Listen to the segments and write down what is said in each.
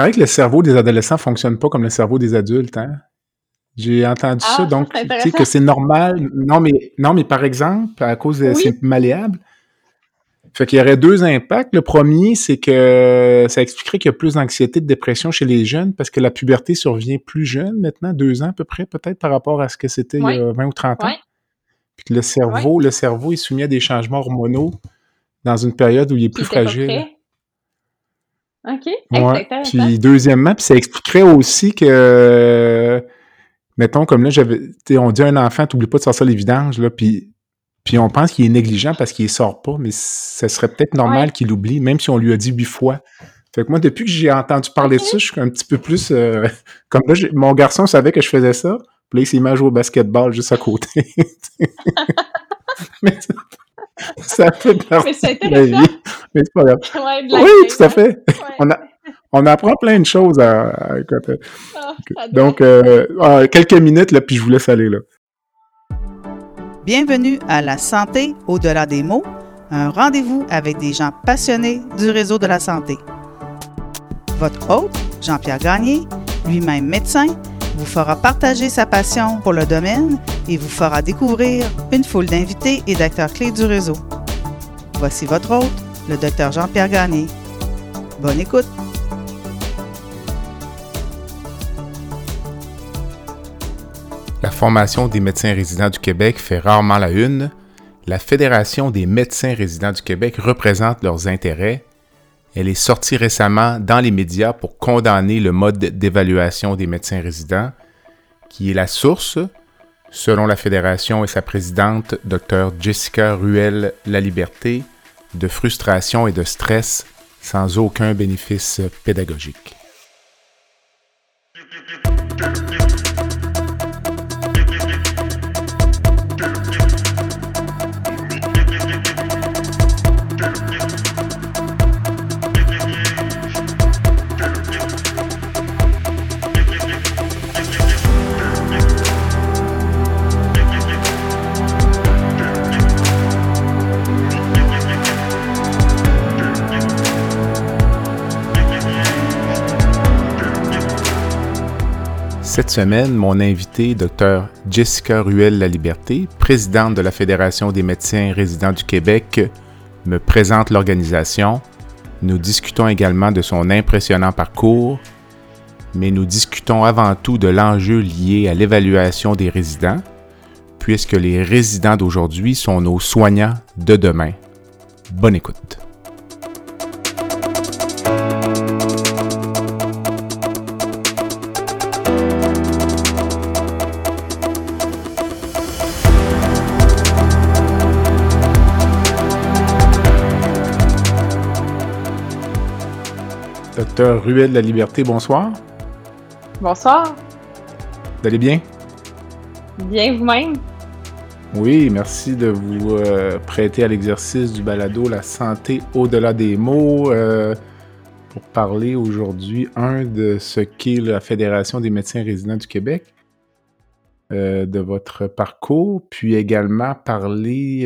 paraît que le cerveau des adolescents fonctionne pas comme le cerveau des adultes, hein? J'ai entendu Ah, ça, ça, donc c'est tu que c'est normal. Non, mais non, mais par exemple, à cause de Oui. c'est malléable. Fait qu'il y aurait deux impacts. Le premier, c'est que ça expliquerait qu'il y a plus d'anxiété, de dépression chez les jeunes parce que la puberté survient plus jeune maintenant, deux ans à peu près, peut-être par rapport à ce que c'était il y a 20 ou 30 ans. Puis que le cerveau, le cerveau est soumis à des changements hormonaux dans une période où il est plus fragile. OK. Ouais. Puis deuxièmement, puis ça expliquerait aussi que, mettons, comme là, j'avais, on dit à un enfant, t'oublies pas de sortir les vidanges, là, puis, puis on pense qu'il est négligent parce qu'il les sort pas, mais ce serait peut-être normal Ouais. qu'il l'oublie, même si on lui a dit huit fois. Fait que moi, depuis que j'ai entendu parler de ça, je suis un petit peu plus, euh, comme là, mon garçon savait que je faisais ça, puis là, il s'est mis à jouer au basketball juste à côté. mais ça, fait Mais partie c'est de la intéressant. vie. Mais c'est pas grave. Ouais, de la Oui, tout à hein. fait. Ouais. On, a, on apprend plein de choses à, à- écoute, Ah. Donc, euh, ah, quelques minutes, là, puis je vous laisse aller, là. Bienvenue à La santé au-delà des mots, un rendez-vous avec des gens passionnés du réseau de la santé. Votre hôte, Jean-Pierre Gagné, lui-même médecin, vous fera partager sa passion pour le domaine et vous fera découvrir une foule d'invités et d'acteurs clés du réseau. Voici votre hôte, le docteur Jean-Pierre Gagné. Bonne écoute! La formation des médecins résidents du Québec fait rarement la une. La Fédération des médecins résidents du Québec représente leurs intérêts. Elle est sortie récemment dans les médias pour condamner le mode d'évaluation des médecins résidents, qui est la source, selon la Fédération et sa présidente, Dr Jessica Ruel-Laliberté, de frustration et de stress sans aucun bénéfice pédagogique. Cette semaine, mon invité, Dr Jessica Ruel-Laliberté, présidente de la Fédération des médecins résidents du Québec, me présente l'organisation. Nous discutons également de son impressionnant parcours, mais nous discutons avant tout de l'enjeu lié à l'évaluation des résidents, puisque les résidents d'aujourd'hui sont nos soignants de demain. Bonne écoute. Docteur Ruel de la Liberté, bonsoir. Bonsoir. Vous allez bien? Bien vous-même? Oui, merci de vous euh, prêter à l'exercice du balado La santé au-delà des mots euh, pour parler aujourd'hui, un, de ce qu'est la Fédération des médecins résidents du Québec, euh, de votre parcours, puis également parler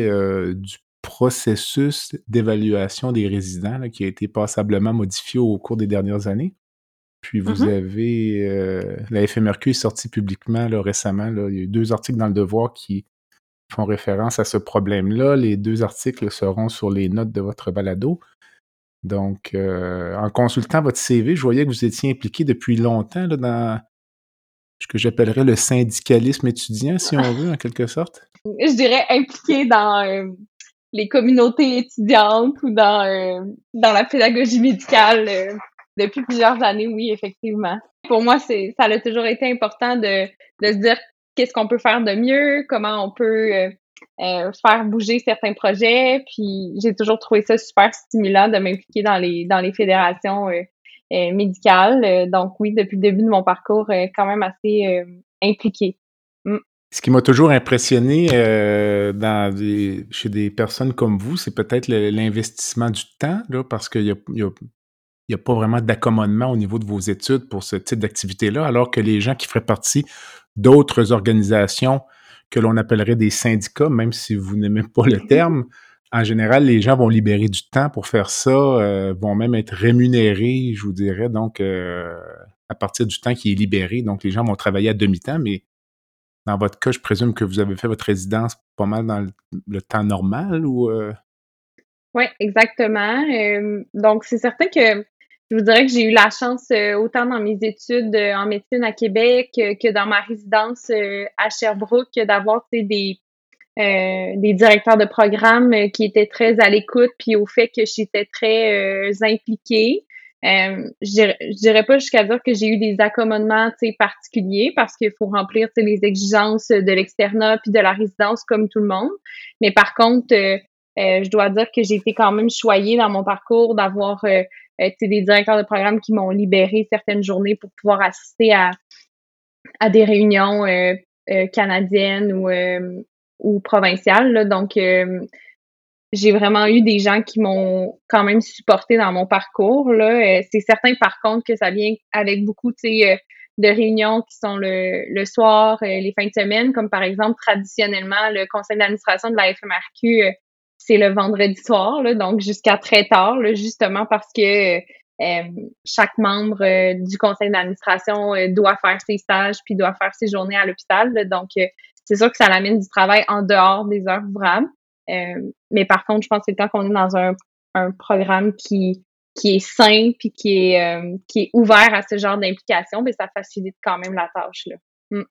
du processus d'évaluation des résidents là, qui a été passablement modifié au cours des dernières années. Puis vous Mhm. avez, euh, la FMRQ est sortie publiquement là, récemment, là, il y a eu deux articles dans le Devoir qui font référence à ce problème-là. Les deux articles seront sur les notes de votre balado. Donc, euh, en consultant votre CV, je voyais que vous étiez impliqué depuis longtemps là, dans ce que j'appellerais le syndicalisme étudiant, si on veut, en quelque sorte. Je dirais impliqué dans euh, les communautés étudiantes ou dans, euh, dans la pédagogie médicale euh, depuis plusieurs années, oui, effectivement. Pour moi, c'est ça a toujours été important de, de se dire qu'est-ce qu'on peut faire de mieux, comment on peut euh, euh, faire bouger certains projets. Puis j'ai toujours trouvé ça super stimulant de m'impliquer dans les dans les fédérations euh, euh, médicales. Donc oui, depuis le début de mon parcours, quand même assez euh, impliqué. Ce qui m'a toujours impressionné euh, dans des- chez des personnes comme vous, c'est peut-être l'investissement du temps, là, parce qu'il n'y a, y a pas vraiment d'accommodement au niveau de vos études pour ce type d'activité-là, alors que les gens qui feraient partie d'autres organisations que l'on appellerait des syndicats, même si vous n'aimez pas le terme, en général, les gens vont libérer du temps pour faire ça, euh, vont même être rémunérés, je vous dirais, donc euh, à partir du temps qui est libéré. Donc, les gens vont travailler à demi-temps, mais dans votre cas, je présume que vous avez fait votre résidence pas mal dans le, temps normal ou... Euh? Oui, exactement. donc, c'est certain que je vous dirais que j'ai eu la chance, autant dans mes études en médecine à Québec que dans ma résidence à Sherbrooke, d'avoir des euh, des directeurs de programme euh, qui étaient très à l'écoute, puis au fait que j'étais très euh, impliquée. Euh, je, dirais, pas jusqu'à dire que j'ai eu des accommodements particuliers parce qu'il faut remplir les exigences de l'externat puis de la résidence comme tout le monde. Mais par contre, je dois dire que j'ai été quand même choyée dans mon parcours d'avoir des directeurs de programme qui m'ont libéré certaines journées pour pouvoir assister à, des réunions canadiennes ou ou provincial. donc, euh, j'ai vraiment eu des gens qui m'ont quand même supporté dans mon parcours. Là. Euh, c'est certain, par contre, que ça vient avec beaucoup euh, de réunions qui sont le, le soir, les fins de semaine, comme par exemple, traditionnellement, le conseil d'administration de la FMRQ, c'est le vendredi soir, là, donc jusqu'à très tard, là, justement parce que chaque membre du conseil d'administration doit faire ses stages puis doit faire ses journées à l'hôpital. Donc, c'est sûr que ça l'amène du travail en dehors des heures ouvrables. Euh, mais par contre, je pense que le temps qu'on est dans un, un programme qui qui est sain puis qui est euh, qui est ouvert à ce genre d'implication, ben ça facilite quand même la tâche là. Mm.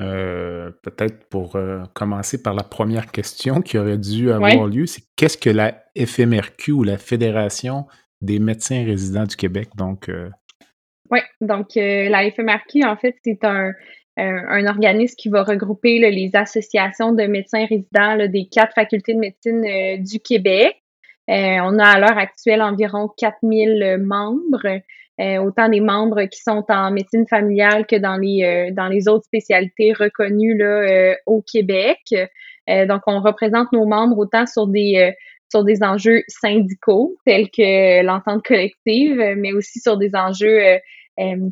Euh, peut-être pour commencer par la première question qui aurait dû avoir lieu, c'est qu'est-ce que la FMRQ ou la Fédération des médecins résidents du Québec? Donc, oui, donc la FMRQ, en fait, c'est un, un, organisme qui va regrouper les associations de médecins résidents des quatre facultés de médecine euh, du Québec. Euh, on a à l'heure actuelle environ 4000 membres, euh, autant des membres qui sont en médecine familiale que dans les dans les autres spécialités reconnues là, au Québec. donc, on représente nos membres autant sur des sur des enjeux syndicaux tels que l'entente collective, mais aussi sur des enjeux euh,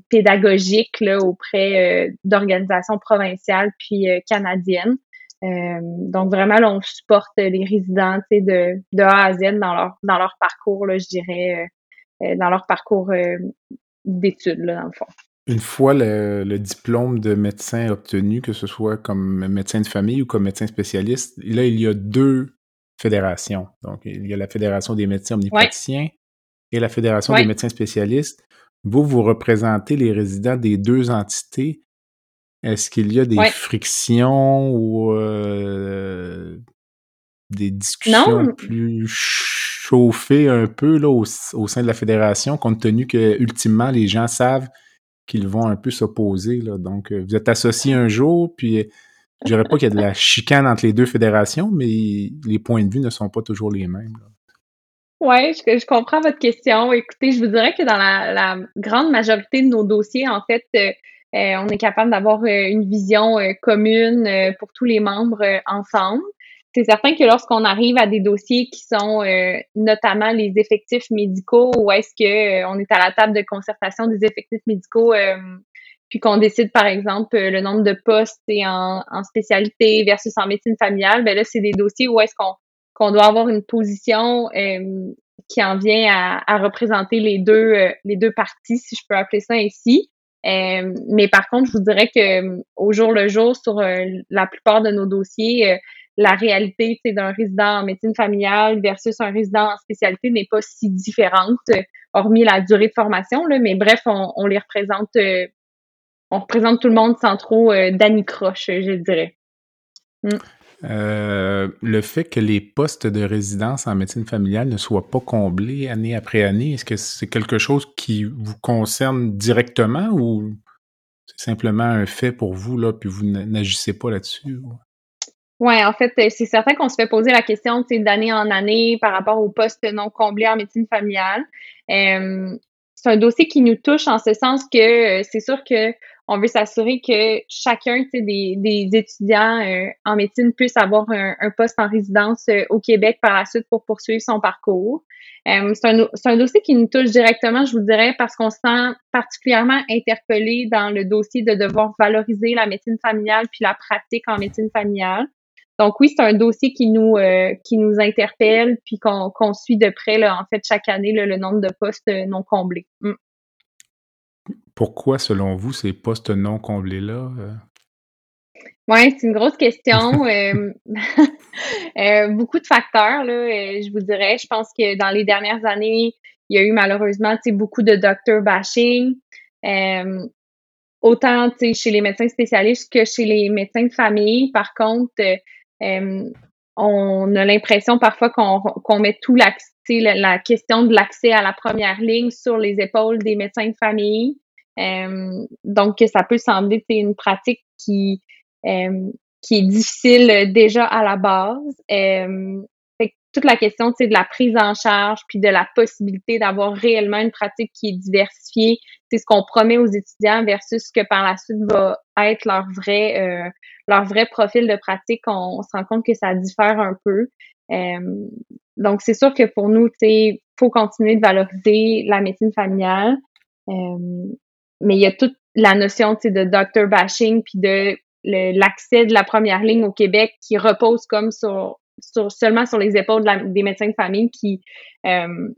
pédagogique là, auprès euh, d'organisations provinciales puis euh, canadiennes. donc vraiment, là, on supporte les résidents de, de A à Z dans leur dans leur parcours, là, je dirais, dans leur parcours d'études, dans le fond. Une fois le, le, diplôme de médecin obtenu, que ce soit comme médecin de famille ou comme médecin spécialiste, là, il y a deux fédérations. Donc, il y a la Fédération des médecins omnipraticiens et la Fédération des médecins spécialistes. Vous, vous représentez les résidents des deux entités. Est-ce qu'il y a des frictions ou euh, des discussions plus chauffées un peu là, au, sein de la fédération, compte tenu que ultimement les gens savent qu'ils vont un peu s'opposer. Donc, euh, vous êtes associés un jour, puis je dirais pas qu'il y a de la chicane entre les deux fédérations, mais les points de vue ne sont pas toujours les mêmes. Oui, je, comprends votre question. Écoutez, je vous dirais que dans la, grande majorité de nos dossiers, en fait, euh, euh, on est capable d'avoir euh, une vision commune pour tous les membres ensemble. C'est certain que lorsqu'on arrive à des dossiers qui sont notamment les effectifs médicaux, ou est-ce que on est à la table de concertation des effectifs médicaux, puis qu'on décide par exemple le nombre de postes et en, en spécialité versus en médecine familiale, ben là c'est des dossiers où est-ce qu'on qu'on doit avoir une position euh, qui en vient à, représenter les deux euh, les deux parties, si je peux appeler ça ainsi. Euh, mais par contre, je vous dirais que au jour le jour, sur la plupart de nos dossiers, la réalité d'un résident en médecine familiale versus un résident en spécialité n'est pas si différente, hormis la durée de formation. Là, mais bref, on, les représente, on représente tout le monde sans trop d'anicroche, je dirais. Mm. Euh, le fait que les postes de résidence en médecine familiale ne soient pas comblés année après année, est-ce que c'est quelque chose qui vous concerne directement ou c'est simplement un fait pour vous, là, puis vous n'agissez pas là-dessus? Oui, en fait, c'est certain qu'on se fait poser la question d'année en année par rapport aux postes non comblés en médecine familiale. Euh, c'est un dossier qui nous touche en ce sens que euh, c'est sûr que on veut s'assurer que chacun des, des étudiants euh, en médecine puisse avoir un, poste en résidence euh, au Québec par la suite pour poursuivre son parcours. Euh, c'est un, dossier qui nous touche directement, je vous dirais, parce qu'on se sent particulièrement interpellé dans le dossier de devoir valoriser la médecine familiale puis la pratique en médecine familiale. donc oui, c'est un dossier qui nous interpelle puis qu'on suit de près en fait chaque année le nombre de postes non comblés. Mm. Pourquoi, selon vous, ces postes non comblés là oui, c'est une grosse question. Euh, euh, beaucoup de facteurs, là, euh, je vous dirais. Je pense que dans les dernières années, il y a eu malheureusement beaucoup de doctor bashing. autant chez les médecins spécialistes que chez les médecins de famille. Par contre, on a l'impression parfois qu'on met tout la, question de l'accès à la première ligne sur les épaules des médecins de famille. Donc, ça peut sembler une pratique qui euh, qui est difficile déjà à la base. Euh, fait toute la question de la prise en charge puis de la possibilité d'avoir réellement une pratique qui est diversifiée, c'est ce qu'on promet aux étudiants versus ce que par la suite va être leur vrai euh, leur vrai profil de pratique. On, se rend compte que ça diffère un peu. Euh, donc c'est sûr que pour nous, il faut continuer de valoriser la médecine familiale, euh, mais il y a toute la notion de doctor bashing puis de l'accès de la première ligne au Québec qui repose comme sur, sur seulement sur les épaules des médecins de famille qui euh,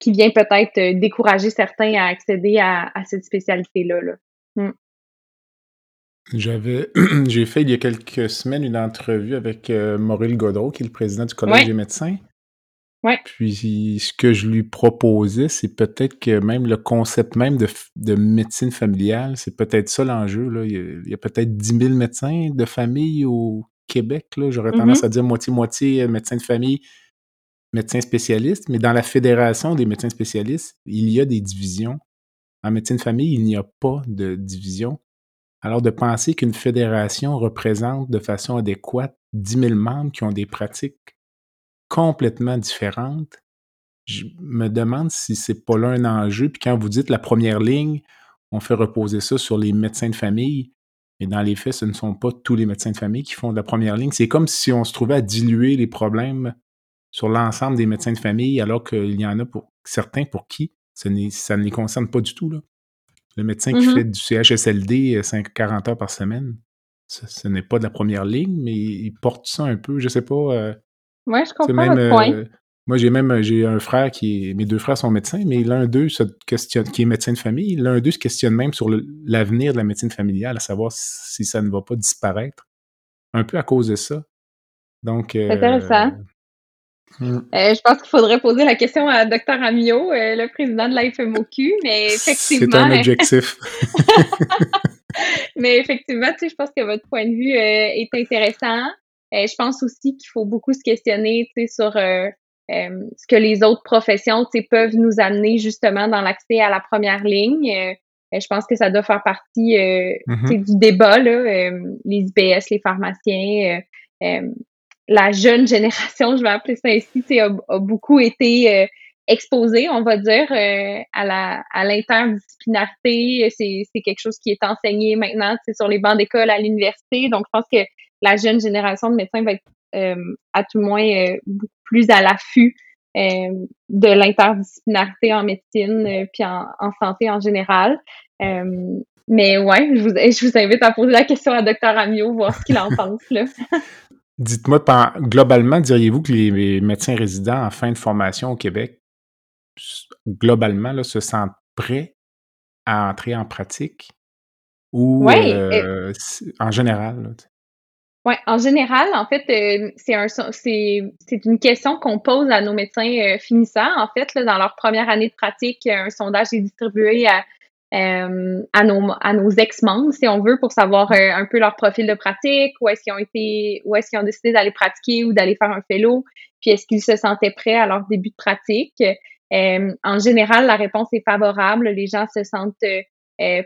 qui vient peut-être euh, décourager certains à accéder à, cette spécialité-là. Là. Hmm. J'avais, j'ai fait il y a quelques semaines une entrevue avec euh, Maurice Godreau, qui est le président du Collège des médecins. Ouais. Puis ce que je lui proposais, c'est peut-être que même le concept même de, de médecine familiale, c'est peut-être ça l'enjeu. Là. Il y a, peut-être 10 000 médecins de famille au Québec. Là. J'aurais tendance mm-hmm. à dire moitié-moitié euh, médecins de famille, médecins spécialistes. Mais dans la fédération des médecins spécialistes, il y a des divisions. En médecine de famille, il n'y a pas de division. Alors de penser qu'une fédération représente de façon adéquate 10 000 membres qui ont des pratiques complètement différentes. Je me demande si c'est pas là un enjeu. Puis quand vous dites la première ligne, on fait reposer ça sur les médecins de famille. Et dans les faits, ce ne sont pas tous les médecins de famille qui font de la première ligne. C'est comme si on se trouvait à diluer les problèmes sur l'ensemble des médecins de famille, alors qu'il y en a pour certains pour qui ça ne les concerne pas du tout. Là. Le médecin qui mm-hmm. fait du CHSLD 5, 40 heures par semaine, ce, n'est pas de la première ligne, mais il porte ça un peu. Je sais pas. Euh, oui, je comprends votre point. Euh, moi, j'ai même j'ai un frère qui est. Mes deux frères sont médecins, mais l'un d'eux se questionne, qui est médecin de famille, l'un d'eux se questionne même sur l'avenir de la médecine familiale, à savoir si ça ne va pas disparaître. Un peu à cause de ça. Donc. Euh, intéressant. Hmm. Euh, je pense qu'il faudrait poser la question à Dr. Amio, le président de la FMOQ, mais effectivement. C'est un objectif. mais effectivement, tu sais, je pense que votre point de vue est intéressant. Euh, je pense aussi qu'il faut beaucoup se questionner sur euh, euh, ce que les autres professions peuvent nous amener justement dans l'accès à la première ligne. je pense que ça doit faire partie mm-hmm. du débat, là, les IPS, les pharmaciens. la jeune génération, je vais appeler ça ainsi, a, a beaucoup été exposé, on va dire, à la à l'interdisciplinarité. C'est quelque chose qui est enseigné maintenant sur les bancs d'école à l'université. Donc, je pense que la jeune génération de médecins va être euh, à tout le moins euh, beaucoup plus à l'affût euh, de l'interdisciplinarité en médecine puis en, santé en général. mais ouais, je vous, je vous invite à poser la question à Dr Amio, voir ce qu'il en pense. Dites-moi, globalement, diriez-vous que les médecins résidents en fin de formation au Québec, globalement, là, se sentent prêts à entrer en pratique? Ou en général? Oui, en général, en fait, euh, c'est un c'est une question qu'on pose à nos médecins euh, finissants. En fait, là, dans leur première année de pratique, un sondage est distribué à euh, à nos à nos ex-membres, si on veut, pour savoir un peu leur profil de pratique, où est-ce qu'ils ont été, où est-ce qu'ils ont décidé d'aller pratiquer ou d'aller faire un fellow, puis est-ce qu'ils se sentaient prêts à leur début de pratique. en général, la réponse est favorable. Les gens se sentent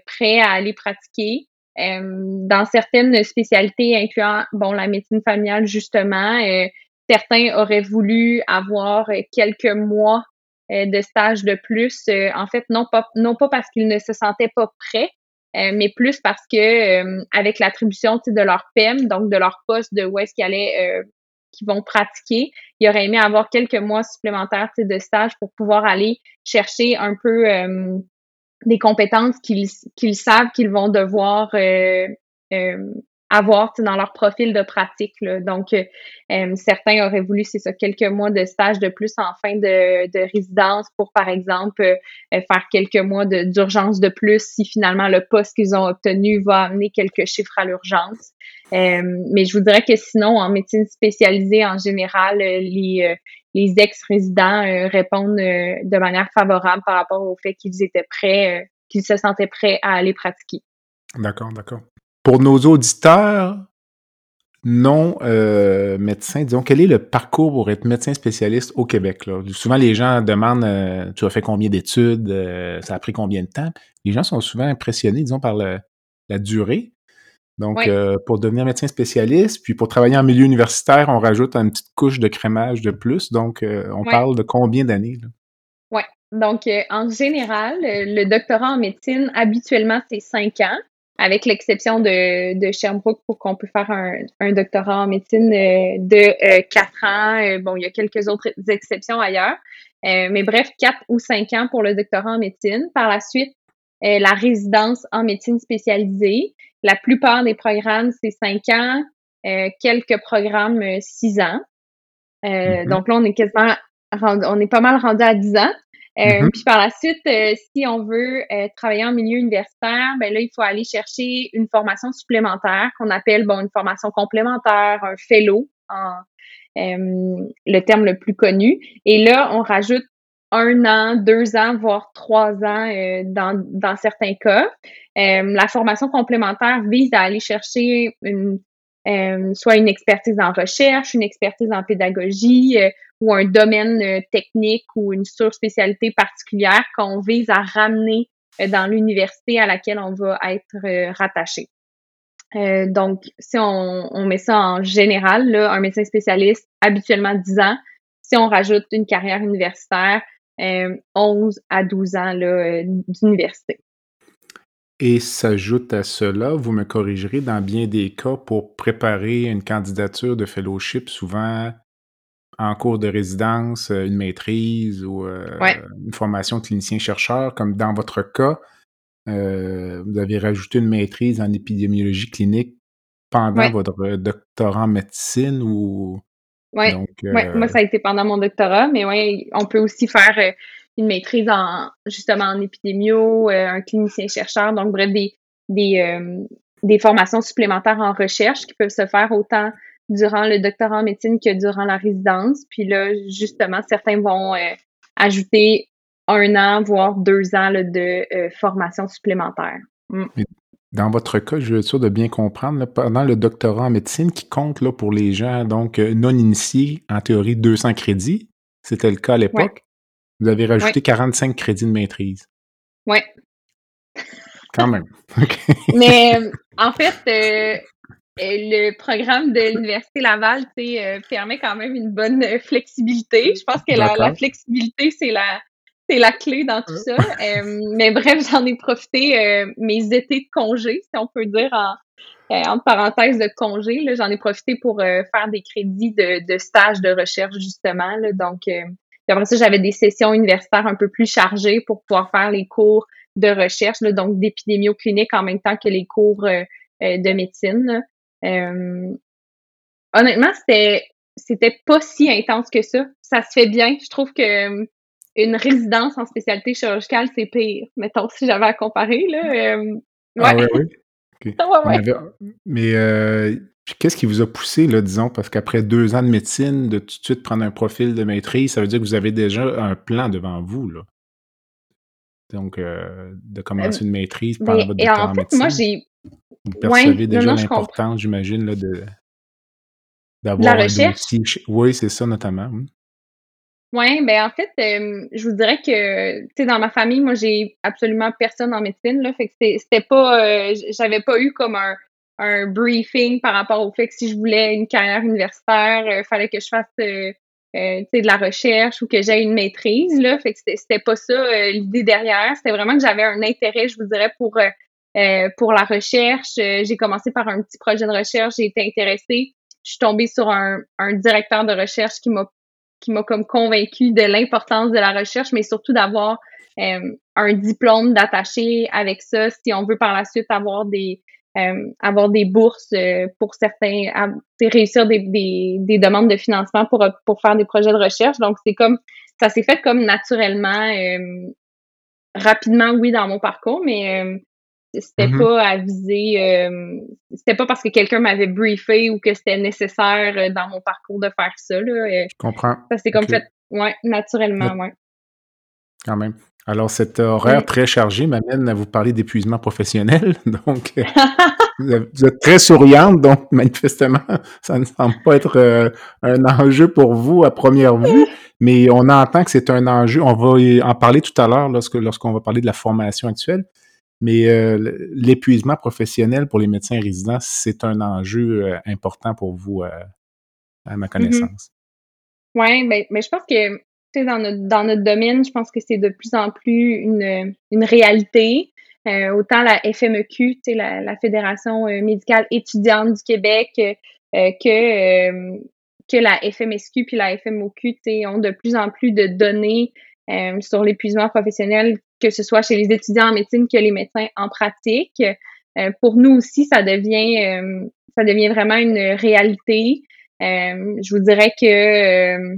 prêts à aller pratiquer. Euh, dans certaines spécialités, incluant bon la médecine familiale justement, euh, certains auraient voulu avoir quelques mois euh, de stage de plus. en fait, non pas non pas parce qu'ils ne se sentaient pas prêts, mais plus parce que avec l'attribution de leur PEM, donc de leur poste de où est-ce qu'ils allaient qu'ils vont pratiquer, ils auraient aimé avoir quelques mois supplémentaires de stage pour pouvoir aller chercher un peu des compétences qu'ils savent qu'ils vont devoir euh, euh, avoir dans leur profil de pratique. Donc, euh, certains auraient voulu, c'est ça, quelques mois de stage de plus en fin de, de résidence pour, par exemple, faire quelques mois d'urgence de, plus si finalement le poste qu'ils ont obtenu va amener quelques chiffres à l'urgence. Mais je vous dirais que sinon, en médecine spécialisée, en général, les, les ex-résidents répondent de manière favorable par rapport au fait qu'ils étaient prêts, qu'ils se sentaient prêts à aller pratiquer. D'accord, d'accord. Pour nos auditeurs non euh, médecins, disons, quel est le parcours pour être médecin spécialiste au Québec? Souvent, les gens demandent euh, Tu as fait combien d'études? Euh, ça a pris combien de temps? Les gens sont souvent impressionnés, disons, par la durée. Donc, pour devenir médecin spécialiste, puis pour travailler en milieu universitaire, on rajoute une petite couche de crémage de plus. Donc, on parle de combien d'années? Oui. Donc, en général, le doctorat en médecine, habituellement, c'est cinq ans avec l'exception de, de Sherbrooke pour qu'on puisse faire un, un, doctorat en médecine euh, de euh, quatre ans. Euh, bon, il y a quelques autres exceptions ailleurs. mais bref, quatre ou cinq ans pour le doctorat en médecine. Par la suite, la résidence en médecine spécialisée. La plupart des programmes, c'est cinq ans. quelques programmes, six ans. Mm-hmm. Donc là, on est quasiment on est pas mal rendu à dix ans. Euh, mm-hmm. Puis par la suite, euh, si on veut euh, travailler en milieu universitaire, ben là, il faut aller chercher une formation supplémentaire qu'on appelle bon une formation complémentaire, un fellow, en, le terme le plus connu. Et là, on rajoute un an, deux ans, voire trois ans dans, dans certains cas. la formation complémentaire vise à aller chercher une, soit une expertise en recherche, une expertise en pédagogie, ou un domaine euh, technique ou une surspécialité particulière qu'on vise à ramener euh, dans l'université à laquelle on va être euh, rattaché. donc, si on, met ça en général, là, un médecin spécialiste, habituellement 10 ans. Si on rajoute une carrière universitaire, 11 à 12 ans d'université. Et s'ajoute à cela, vous me corrigerez, dans bien des cas, pour préparer une candidature de fellowship, souvent en cours de résidence, euh, une maîtrise ou euh, une formation clinicien-chercheur, comme dans votre cas, euh, vous avez rajouté une maîtrise en épidémiologie clinique pendant votre doctorat en médecine ou... Oui, moi ça a été pendant mon doctorat, mais oui, on peut aussi faire une maîtrise en justement en épidémio, un clinicien-chercheur, donc bref, des, des, des formations supplémentaires en recherche qui peuvent se faire autant durant le doctorat en médecine que durant la résidence. Puis là, justement, certains vont euh, ajouter un an, voire deux ans de euh, formation supplémentaire. Mm. Dans votre cas, je veux être sûr de bien comprendre, pendant le doctorat en médecine qui compte là, pour les gens donc euh, non initiés, en théorie 200 crédits, c'était le cas à l'époque, vous avez rajouté 45 crédits de maîtrise. Oui. Quand même. Mais en fait, le programme de l'Université Laval euh, permet quand même une bonne euh, flexibilité. Je pense que la, flexibilité, c'est la, c'est la clé dans tout ça. Euh, mais bref, j'en ai profité mes étés de congé, si on peut dire en, entre parenthèses de congé. J'en ai profité pour faire des crédits de, de stage de recherche, justement. Là, donc, après ça, j'avais des sessions universitaires un peu plus chargées pour pouvoir faire les cours de recherche, là, donc d'épidémio-clinique en même temps que les cours de médecine. Euh, honnêtement, c'était c'était pas si intense que ça. Ça se fait bien. Je trouve que euh, une résidence en spécialité chirurgicale, c'est pire. Mettons, si j'avais à comparer, là. Euh, ah ouais. mais qu'est-ce qui vous a poussé, là, disons, parce qu'après deux ans de médecine, de tout de suite prendre un profil de maîtrise, ça veut dire que vous avez déjà un plan devant vous, là. Donc, de commencer une maîtrise pendant votre doctorat en, fait, moi, j'ai vous percevez déjà l'importance, j'imagine, de d'avoir la recherche. Oui, c'est ça notamment. Oui, ben en fait, euh, je vous dirais que tu sais dans ma famille, moi j'ai absolument personne en médecine là, fait que c'était pas euh, j'avais pas eu comme un, un briefing par rapport au fait que si je voulais une carrière universitaire, euh, fallait que je fasse de la recherche ou que j'aie une maîtrise là, fait que c'était pas ça l'idée derrière, c'était vraiment que j'avais un intérêt, je vous dirais pour euh, pour la recherche. Euh, j'ai commencé par un petit projet de recherche, j'ai été intéressée. Je suis tombée sur un, un directeur de recherche qui m'a qui m'a comme convaincue de l'importance de la recherche, mais surtout d'avoir euh, un diplôme d'attaché avec ça si on veut par la suite avoir des avoir des bourses pour certains, réussir des, des, des, demandes de financement pour, pour faire des projets de recherche. Donc, c'est comme, ça s'est fait comme naturellement, rapidement, oui, dans mon parcours, mais c'était mm-hmm. pas à viser, c'était pas parce que quelqu'un m'avait briefé ou que c'était nécessaire dans mon parcours de faire ça. Là. Je comprends. Ça s'est comme fait, ouais, naturellement, ouais. Quand même. Alors, cet horaire très chargé m'amène à vous parler d'épuisement professionnel. Donc, euh, vous êtes très souriante, donc manifestement, ça ne semble pas être euh, un enjeu pour vous à première vue, mais on entend que c'est un enjeu. On va en parler tout à l'heure lorsque lorsqu'on va parler de la formation actuelle. Mais euh, l'épuisement professionnel pour les médecins résidents, c'est un enjeu important pour vous, à ma mm-hmm. connaissance. Oui, mais, mais je pense que dans notre, dans notre domaine, je pense que c'est de plus en plus une, une réalité. Euh, autant la FMEQ, la, la Fédération euh, médicale étudiante du Québec, euh, que, que la FMSQ puis la FMOQ ont de plus en plus de données sur l'épuisement professionnel, que ce soit chez les étudiants en médecine que les médecins en pratique. pour nous aussi, ça devient ça devient vraiment une réalité. je vous dirais que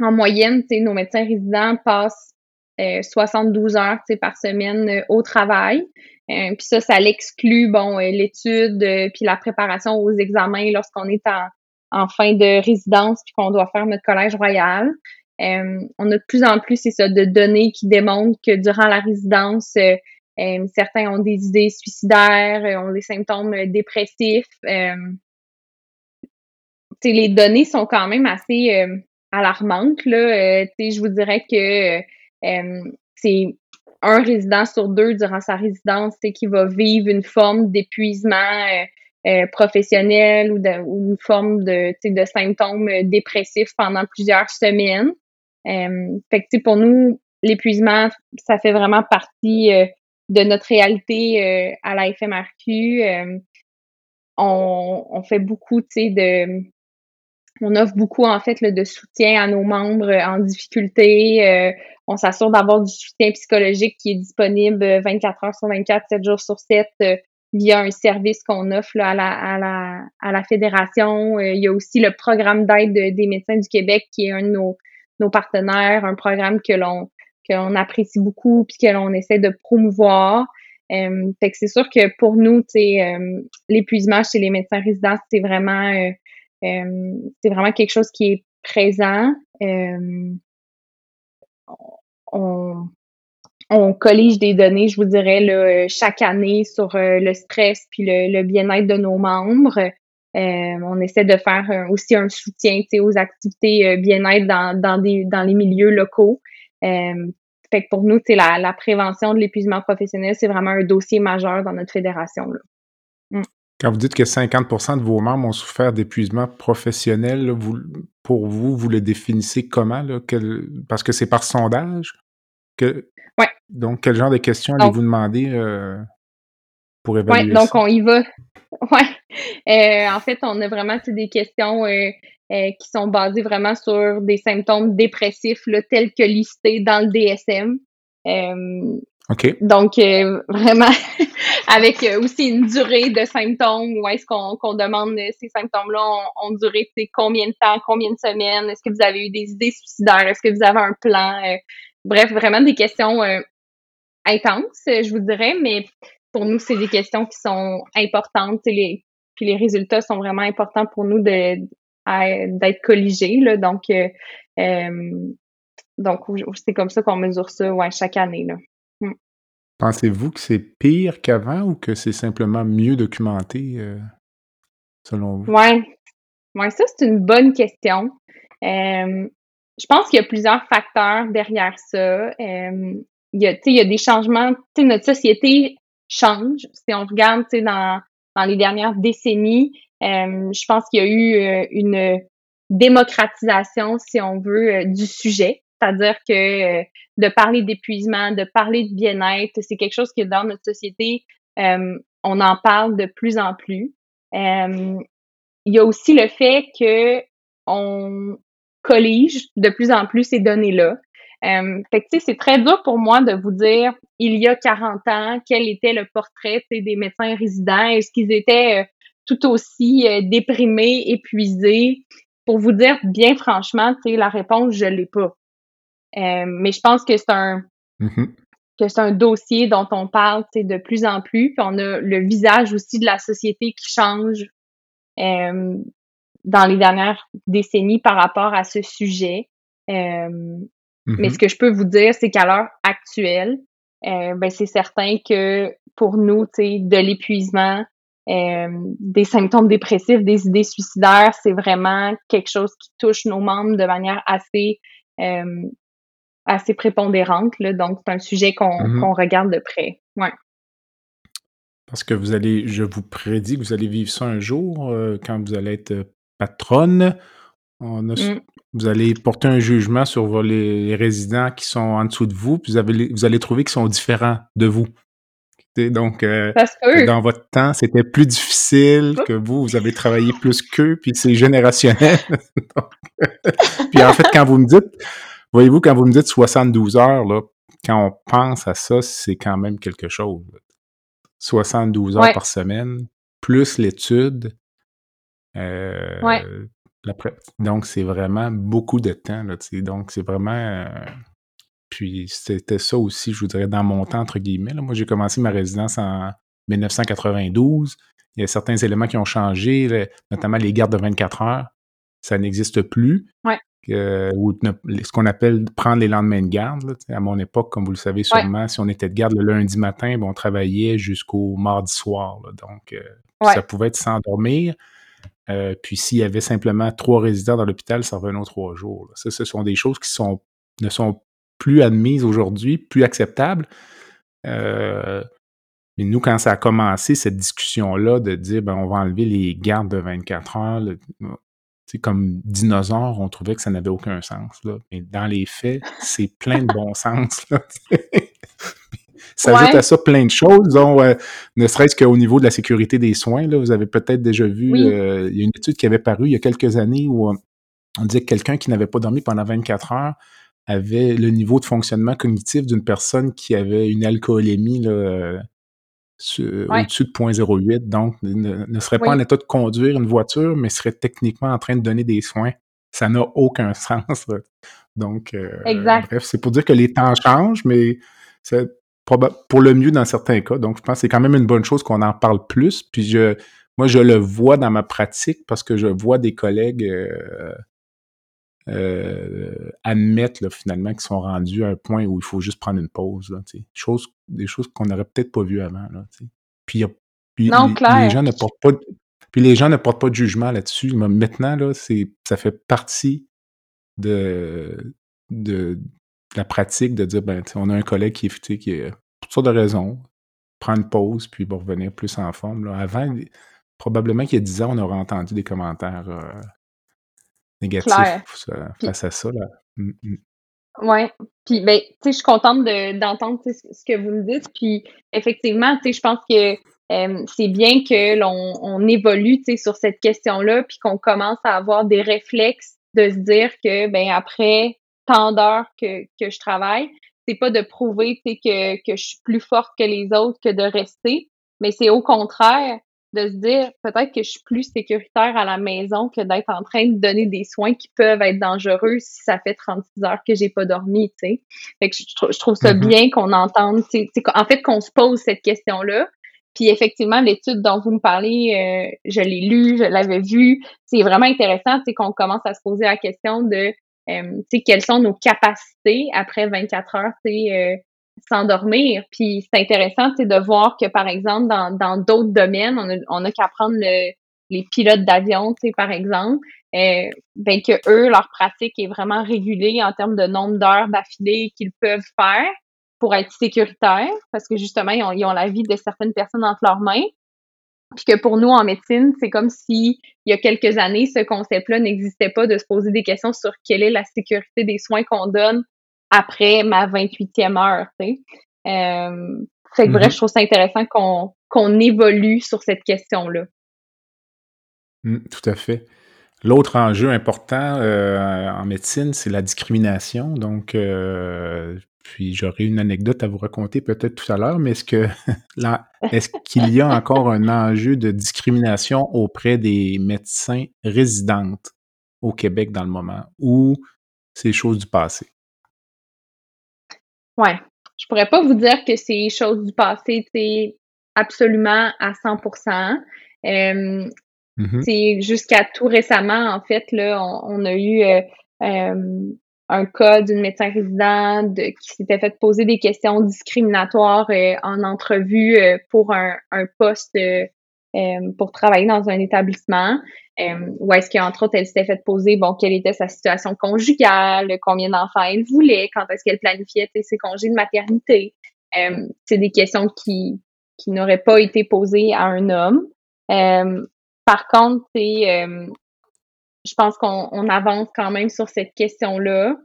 en moyenne, nos médecins résidents passent 72 euh, heures par semaine euh, au travail. Euh, puis ça, ça l'exclut, bon, l'étude, puis la préparation aux examens lorsqu'on est en, en, fin de résidence, puis qu'on doit faire notre collège royal. On a de plus en plus, c'est ça, de données qui démontrent que durant la résidence, certains ont des idées suicidaires, ont des symptômes dépressifs. les données sont quand même assez alarmante. Là. Euh, je vous dirais que euh, c'est un résident sur deux durant sa résidence qui va vivre une forme d'épuisement euh, professionnel ou, une forme de, de symptômes dépressifs pendant plusieurs semaines. Fait que pour nous, l'épuisement, ça fait vraiment partie de notre réalité à la FMRQ. On, on, fait beaucoup de on offre beaucoup en fait de soutien à nos membres euh, en difficulté. Euh, on s'assure d'avoir du soutien psychologique qui est disponible 24 euh, heures sur 24, 7 jours sur 7 via un service qu'on offre à, la, à, la, à la fédération. il y a aussi le programme d'aide des médecins du Québec qui est un de nos, nos partenaires, un programme que l'on que l'on apprécie beaucoup puis que l'on essaie de promouvoir. fait que c'est sûr que pour nous, euh, l'épuisement chez les médecins résidents, c'est vraiment euh, c'est vraiment quelque chose qui est présent. Euh, on, on collige des données, je vous dirais, là, chaque année sur euh, le stress puis le, bien-être de nos membres. On essaie de faire aussi un soutien aux activités bien-être dans, dans, des, dans les milieux locaux. fait que pour nous, la, la prévention de l'épuisement professionnel, c'est vraiment un dossier majeur dans notre fédération. Là. Mm. Quand vous dites que 50% de vos membres ont souffert d'épuisement professionnel, vous, pour vous, vous le définissez comment? Là? parce que c'est par sondage? Que, ouais. Donc, quel genre de questions allez-vous demander euh, pour évaluer ouais, donc on y va. Ouais. Euh, en fait, on a vraiment des questions euh, qui sont basées vraiment sur des symptômes dépressifs là, tels que listés dans le DSM. OK. Donc, euh, vraiment, avec euh, aussi une durée de symptômes, où est-ce qu'on demande euh, ces symptômes-là ont, ont, duré combien de temps, combien de semaines, est-ce que vous avez eu des idées suicidaires, est-ce que vous avez un plan, bref, vraiment des questions intenses, je vous dirais, mais pour nous, c'est des questions qui sont importantes, les, puis les résultats sont vraiment importants pour nous d'être colligés, là, donc donc c'est comme ça qu'on mesure ça ouais, chaque année. Là. Pensez-vous que c'est pire qu'avant ou que c'est simplement mieux documenté, euh, selon vous? Ouais. Ouais, ça, c'est une bonne question. je pense qu'il y a plusieurs facteurs derrière ça. il, y a, il y a des changements. Notre société change. Si on regarde dans, dans les dernières décennies, je pense qu'il y a eu euh, une démocratisation, si on veut, euh, du sujet. C'est-à-dire que euh, de parler d'épuisement, de parler de bien-être, c'est quelque chose qui dans notre société, euh, on en parle de plus en plus. Euh, il y a aussi le fait que on collige de plus en plus ces données-là. Euh, fait que, c'est très dur pour moi de vous dire, il y a 40 ans, quel était le portrait des médecins résidents. Est-ce qu'ils étaient euh, tout aussi euh, déprimés, épuisés? Pour vous dire bien franchement, la réponse, je l'ai pas. Mais je pense que c'est un mm-hmm. que c'est un dossier dont on parle de plus en plus. Puis on a le visage aussi de la société qui change dans les dernières décennies par rapport à ce sujet. Euh, mais ce mm-hmm. que je peux vous dire, c'est qu'à l'heure actuelle, euh, ben c'est certain que pour nous, de l'épuisement, euh, des symptômes dépressifs, des idées suicidaires, c'est vraiment quelque chose qui touche nos membres de manière assez euh, assez prépondérante. Là, donc, c'est un sujet qu'on mm-hmm. regarde de près. Ouais. Parce que vous allez, je vous prédis que vous allez vivre ça un jour quand vous allez être patronne. Mm. Vous allez porter un jugement sur les, résidents qui sont en dessous de vous, puis vous, avez, vous allez trouver qu'ils sont différents de vous. donc, euh, dans votre temps, c'était plus difficile que vous. Vous avez travaillé plus qu'eux, puis c'est générationnel. puis en fait, quand vous me dites, voyez-vous, quand vous me dites 72 heures, là, quand on pense à ça, c'est quand même quelque chose. 72 heures par semaine, plus l'étude. Euh, donc, c'est vraiment beaucoup de temps. Là, donc, c'est vraiment. Euh, puis, c'était ça aussi, je vous dirais, dans mon temps, entre guillemets. Moi, j'ai commencé ma résidence en 1992. Il y a certains éléments qui ont changé, notamment les gardes de 24 heures. Ça n'existe plus. Ouais. ou ce qu'on appelle prendre les lendemains de garde. à mon époque, comme vous le savez sûrement, si on était de garde le lundi matin, ben, on travaillait jusqu'au mardi soir. donc, euh, ça pouvait être sans dormir. Euh, puis s'il y avait simplement trois résidents dans l'hôpital, ça revenait aux trois jours. Ça, ce sont des choses qui sont, ne sont plus admises aujourd'hui, plus acceptables. Euh, mais nous, quand ça a commencé, cette discussion-là de dire ben, on va enlever les gardes de 24 heures, c'est comme dinosaures, on trouvait que ça n'avait aucun sens. Mais dans les faits, c'est plein de bon sens. S'ajoute à ça plein de choses, dont, euh, ne serait-ce qu'au niveau de la sécurité des soins. Là, vous avez peut-être déjà vu, euh, il y a une étude qui avait paru il y a quelques années où on, disait que quelqu'un qui n'avait pas dormi pendant 24 heures avait le niveau de fonctionnement cognitif d'une personne qui avait une alcoolémie là, euh, au-dessus de 0.08, donc ne, serait pas en état de conduire une voiture, mais serait techniquement en train de donner des soins. Ça n'a aucun sens. Donc, bref, c'est pour dire que les temps changent, mais pour le mieux dans certains cas. Donc, je pense que c'est quand même une bonne chose qu'on en parle plus. Puis je, moi, je le vois dans ma pratique parce que je vois des collègues euh, euh, admettre là, finalement qu'ils sont rendus à un point où il faut juste prendre une pause. Là, chose, des choses qu'on n'aurait peut-être pas vues avant. Là, puis, puis les, gens ne portent pas puis les gens ne portent pas de jugement là-dessus. Maintenant, là, c'est, ça fait partie de, de, la pratique de dire, ben, on a un collègue qui est, qui est, pour toutes sortes de raisons, prendre une pause, puis va revenir plus en forme. Là. Avant, probablement qu'il y a 10 ans, on aurait entendu des commentaires euh, négatifs face à ça. Là. Mmh, mmh. Oui. Puis, ben, tu sais, je suis contente d'entendre ce que vous me dites. Puis, effectivement, tu sais, je pense que c'est bien que l'on on évolue, tu sais, sur cette question-là, puis qu'on commence à avoir des réflexes de se dire que, ben, après tant d'heures que, que je travaille. C'est pas de prouver que, que je suis plus forte que les autres que de rester, mais c'est au contraire de se dire peut-être que je suis plus sécuritaire à la maison que d'être en train de donner des soins qui peuvent être dangereux si ça fait 36 heures que j'ai pas dormi, tu sais. Fait que je, trouve ça mm-hmm. bien qu'on entende, c'est en fait qu'on se pose cette question-là. Puis effectivement, l'étude dont vous me parlez, euh, je l'ai lue, je l'avais vue. C'est vraiment intéressant, c'est qu'on commence à se poser la question de euh, quelles sont nos capacités après 24 heures, euh, s'endormir? Puis c'est intéressant de voir que, par exemple, dans d'autres domaines, on a, on a qu'à prendre les pilotes d'avion, par exemple, euh, ben que eux, leur pratique est vraiment régulée en termes de nombre d'heures d'affilée qu'ils peuvent faire pour être sécuritaires, parce que justement, ils ont, ils ont la vie de certaines personnes entre leurs mains. Puis que pour nous, en médecine, c'est comme si, il y a quelques années, ce concept-là n'existait pas de se poser des questions sur quelle est la sécurité des soins qu'on donne après ma 28e heure, tu sais. Euh, fait que bref, mm-hmm. je trouve ça intéressant qu'on évolue sur cette question-là. Mm, tout à fait. L'autre enjeu important en médecine, c'est la discrimination. Donc, puis j'aurai une anecdote à vous raconter peut-être tout à l'heure, mais est-ce que est-ce qu'il y a encore un enjeu de discrimination auprès des médecins résidentes au Québec dans le moment ou c'est chose du passé? Ouais. Je pourrais pas vous dire que c'est chose du passé, c'est absolument à 100%. Euh, mm-hmm. C'est jusqu'à tout récemment, en fait, là, on, a eu euh, euh, un cas d'une médecin résidente qui s'était fait poser des questions discriminatoires euh, en entrevue euh, pour un, poste euh, pour travailler dans un établissement. où est-ce qu'entre autres, elle s'était fait poser, bon, quelle était sa situation conjugale, combien d'enfants elle voulait, quand est-ce qu'elle planifiait ses congés de maternité. c'est des questions qui, qui n'auraient pas été posées à un homme. par contre, c'est je pense qu'on avance quand même sur cette question-là.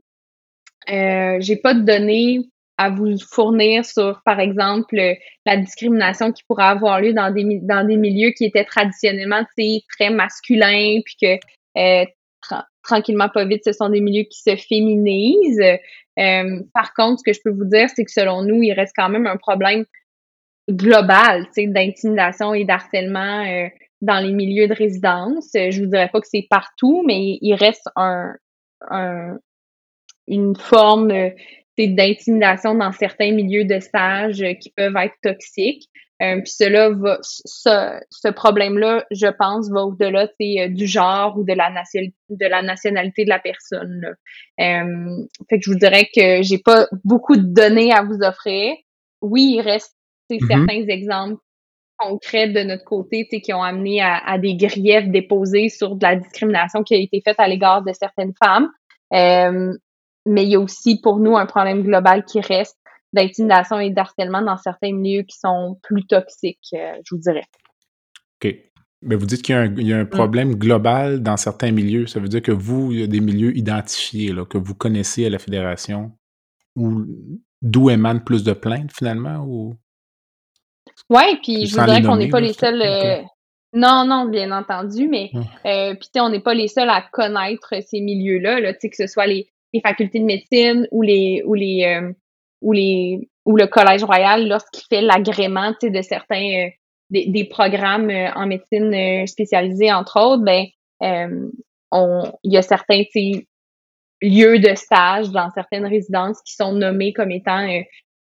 Euh, j'ai pas de données à vous fournir sur, par exemple, la discrimination qui pourrait avoir lieu dans des, dans des milieux qui étaient traditionnellement très masculins, puis que euh, tranquillement, pas vite, ce sont des milieux qui se féminisent. Euh, par contre, ce que je peux vous dire, c'est que selon nous, il reste quand même un problème global d'intimidation et d'harcèlement euh, dans les milieux de résidence. Je vous dirais pas que c'est partout, mais il reste un, un une forme euh, d'intimidation dans certains milieux de stage euh, qui peuvent être toxiques. Euh, puis cela va, ce, ce problème-là, je pense, va au-delà du genre ou de la, de la nationalité de la personne. Euh, fait que je vous dirais que j'ai pas beaucoup de données à vous offrir. Oui, il reste mm-hmm. certains exemples concrets de notre côté qui ont amené à, des griefs déposés sur de la discrimination qui a été faite à l'égard de certaines femmes. Euh, mais il y a aussi pour nous un problème global qui reste d'intimidation et d'harcèlement dans certains milieux qui sont plus toxiques, euh, je vous dirais. OK. Mais vous dites qu'il y, a un, mm. problème global dans certains milieux. Ça veut dire que vous, il y a des milieux identifiés là, que vous connaissez à la Fédération ou d'où émanent plus de plaintes finalement? Ou... Oui, puis je vous dirais qu'on n'est pas les seuls. Euh, non, non, bien entendu, mais hum. euh, puis on n'est pas les seuls à connaître ces milieux-là, là, que ce soit les, les, facultés de médecine ou les ou les euh, ou les ou le Collège Royal lorsqu'il fait l'agrément de certains euh, des, des, programmes en médecine spécialisée, entre autres, ben on il y a certains lieux de stage dans certaines résidences qui sont nommés comme étant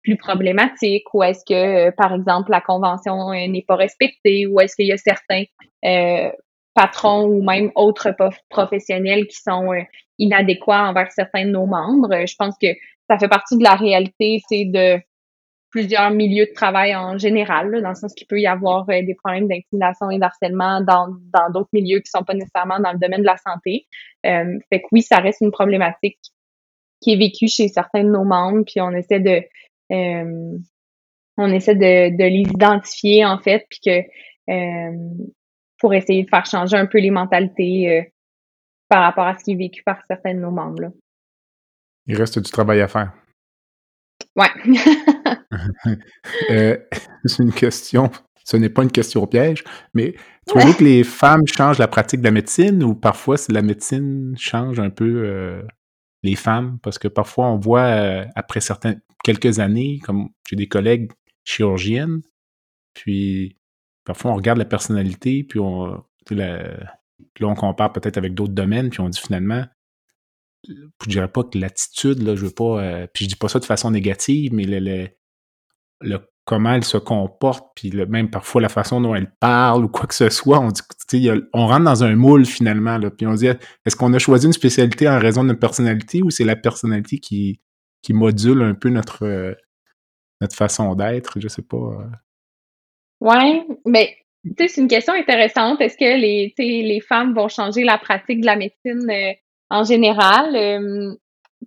plus problématique ou est-ce que, euh, par exemple, la convention euh, n'est pas respectée ou est-ce qu'il y a certains euh, patrons ou même autres professionnels qui sont inadéquats envers certains de nos membres? Je pense que ça fait partie de la réalité de plusieurs milieux de travail en général, dans le sens qu'il peut y avoir des problèmes d'intimidation et d'harcèlement dans d'autres milieux qui sont pas nécessairement dans le domaine de la santé. fait que oui, ça reste une problématique qui est vécue chez certains de nos membres, puis on essaie de euh, on essaie de, de, les identifier en fait, puis que euh, pour essayer de faire changer un peu les mentalités euh, par rapport à ce qui est vécu par certains de nos membres. Là. Il reste du travail à faire. Ouais. c'est une question, ce n'est pas une question piège, mais trouvez-vous que les femmes changent la pratique de la médecine ou parfois si la médecine change un peu les femmes? Parce que parfois on voit après certains, quelques années, comme j'ai des collègues chirurgiennes, puis parfois on regarde la personnalité, puis on, là on compare peut-être avec d'autres domaines, puis on dit finalement, je dirais pas que l'attitude, là, je veux pas, euh, puis je dis pas ça de façon négative, mais le, le, comment elle se comporte, puis même parfois la façon dont elle parle ou quoi que ce soit, on dit, on rentre dans un moule finalement, puis on dit, est-ce qu'on a choisi une spécialité en raison de notre personnalité ou c'est la personnalité qui, qui module un peu notre, euh, notre façon d'être, je sais pas. Euh. Ouais, mais c'est une question intéressante. Est-ce que les, les femmes vont changer la pratique de la médecine euh, en général?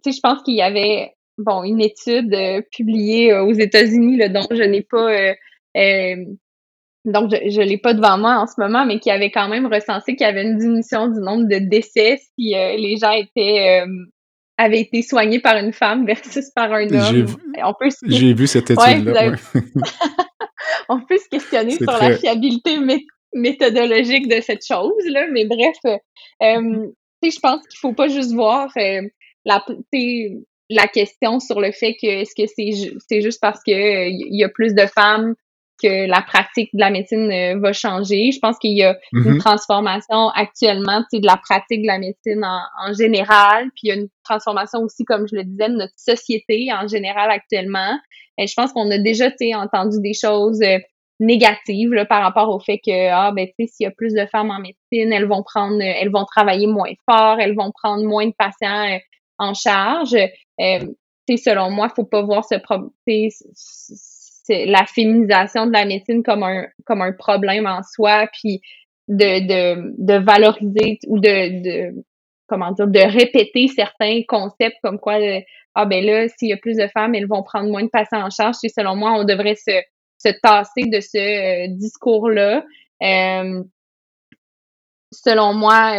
sais, je pense qu'il y avait bon une étude publiée aux États-Unis dont je n'ai pas donc je, je l'ai pas devant moi en ce moment, mais qui avait quand même recensé qu'il y avait une diminution du nombre de décès si les gens étaient avait été soigné par une femme versus par un homme. J'ai vu, cette étude-là. on peut se questionner sur la fiabilité méthodologique de cette chose-là, mais bref, euh, mm-hmm. je pense qu'il faut pas juste voir la, la question sur le fait que est-ce que c'est c'est juste parce que il y a plus de femmes que la pratique de la médecine euh, va changer. Je pense qu'il y a une mm-hmm. transformation actuellement de la pratique de la médecine en, général, puis il y a une transformation aussi, comme je le disais, de notre société en général actuellement. Et je pense qu'on a déjà entendu des choses euh, négatives là, par rapport au fait que ah ben tu sais s'il y a plus de femmes en médecine, elles vont prendre elles vont travailler moins fort, elles vont prendre moins de patients euh, en charge. Euh, selon moi, faut pas voir ce la féminisation de la médecine comme un comme un problème en soi, puis de, de, de valoriser ou de, de comment dire de répéter certains concepts comme quoi euh, ah ben là s'il y a plus de femmes elles vont prendre moins de patients en charge selon moi on devrait se, se tasser de ce euh, discours là euh, selon moi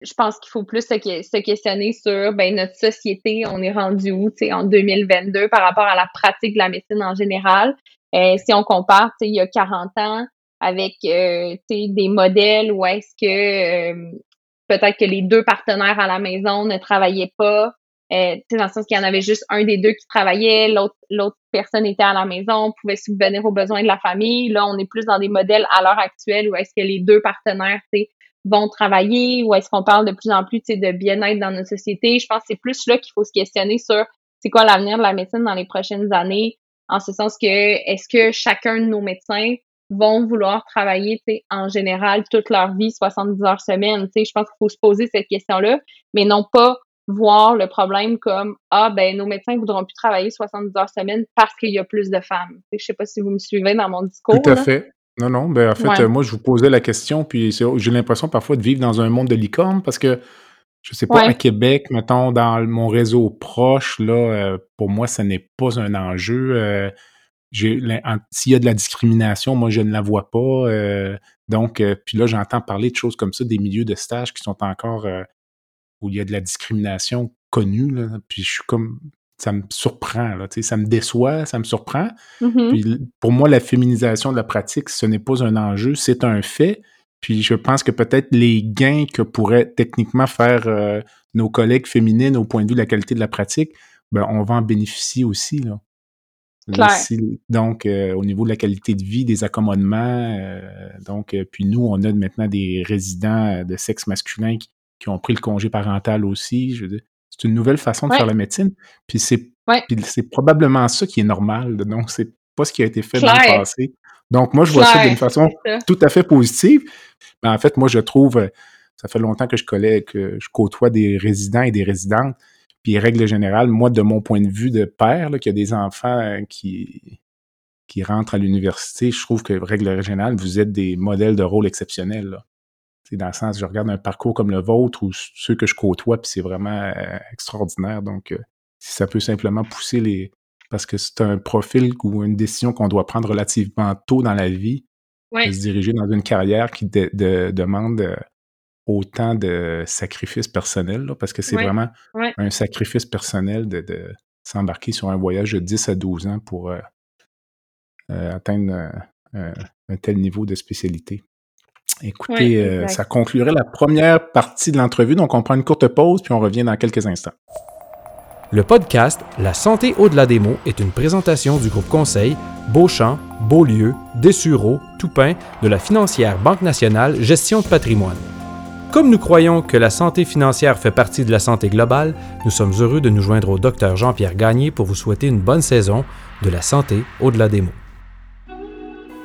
je pense qu'il faut plus se, questionner sur ben, notre société, on est rendu où en 2022 par rapport à la pratique de la médecine en général. Euh, si on compare il y a 40 ans avec euh, des modèles où est-ce que euh, peut-être que les deux partenaires à la maison ne travaillaient pas, euh, dans le sens qu'il y en avait juste un des deux qui travaillait, l'autre l'autre personne était à la maison, pouvait subvenir aux besoins de la famille. Là, on est plus dans des modèles à l'heure actuelle où est-ce que les deux partenaires vont travailler ou est-ce qu'on parle de plus en plus de bien-être dans notre société? Je pense que c'est plus là qu'il faut se questionner sur c'est quoi l'avenir de la médecine dans les prochaines années, en ce sens que est-ce que chacun de nos médecins vont vouloir travailler en général toute leur vie 70 heures semaine. Je pense qu'il faut se poser cette question-là, mais non pas voir le problème comme ah ben nos médecins voudront plus travailler 70 heures semaine parce qu'il y a plus de femmes. Je sais pas si vous me suivez dans mon discours. Tout à fait. Non, non, ben en fait, moi, je vous posais la question, puis j'ai l'impression parfois de vivre dans un monde de licorne parce que, je sais pas, à Québec, mettons, dans mon réseau proche, là, euh, pour moi, ce n'est pas un enjeu. Euh, s'il y a de la discrimination, moi, je ne la vois pas. Euh, donc, puis là, j'entends parler de choses comme ça, des milieux de stage qui sont encore où il y a de la discrimination connue, là, puis je suis comme ça me surprend, là, ça me déçoit, ça me surprend. Mm-hmm. Puis pour moi, la féminisation de la pratique, ce n'est pas un enjeu, c'est un fait. Puis je pense que peut-être les gains que pourraient techniquement faire euh, nos collègues féminines au point de vue de la qualité de la pratique, ben, on va en bénéficier aussi. Là. donc, euh, au niveau de la qualité de vie, des accommodements, euh, donc, puis nous, on a maintenant des résidents de sexe masculin qui, qui, ont pris le congé parental aussi. Je veux dire, c'est une nouvelle façon de faire la médecine. Puis c'est probablement ça qui est normal. Donc, c'est pas ce qui a été fait dans le passé. Donc, moi, je vois ça d'une façon tout à fait positive. Mais en fait, moi, je trouve, euh, ça fait longtemps que je collais, que je côtoie des résidents et des résidentes. Puis, règle générale, moi, de mon point de vue de père, qui a des enfants euh, qui, qui rentrent à l'université, je trouve que, règle générale, vous êtes des modèles de rôle exceptionnels. Là dans le sens, je regarde un parcours comme le vôtre ou ceux que je côtoie, puis c'est vraiment euh, extraordinaire. Donc, euh, si ça peut simplement pousser les. Parce que c'est un profil ou une décision qu'on doit prendre relativement tôt dans la vie, de se diriger dans une carrière qui demande euh, autant de sacrifices personnels, parce que c'est vraiment un sacrifice personnel de, s'embarquer sur un voyage de 10 à 12 ans pour atteindre un tel niveau de spécialité. Écoutez, euh, ça conclurait la première partie de l'entrevue, donc on prend une courte pause puis on revient dans quelques instants. Le podcast La santé au-delà des mots est une présentation du groupe conseil Beauchamp, Beaulieu, Dessureau, Toupin de la financière Banque nationale Gestion de patrimoine. Comme nous croyons que la santé financière fait partie de la santé globale, nous sommes heureux de nous joindre au docteur Jean-Pierre Gagné pour vous souhaiter une bonne saison de la santé au-delà des mots.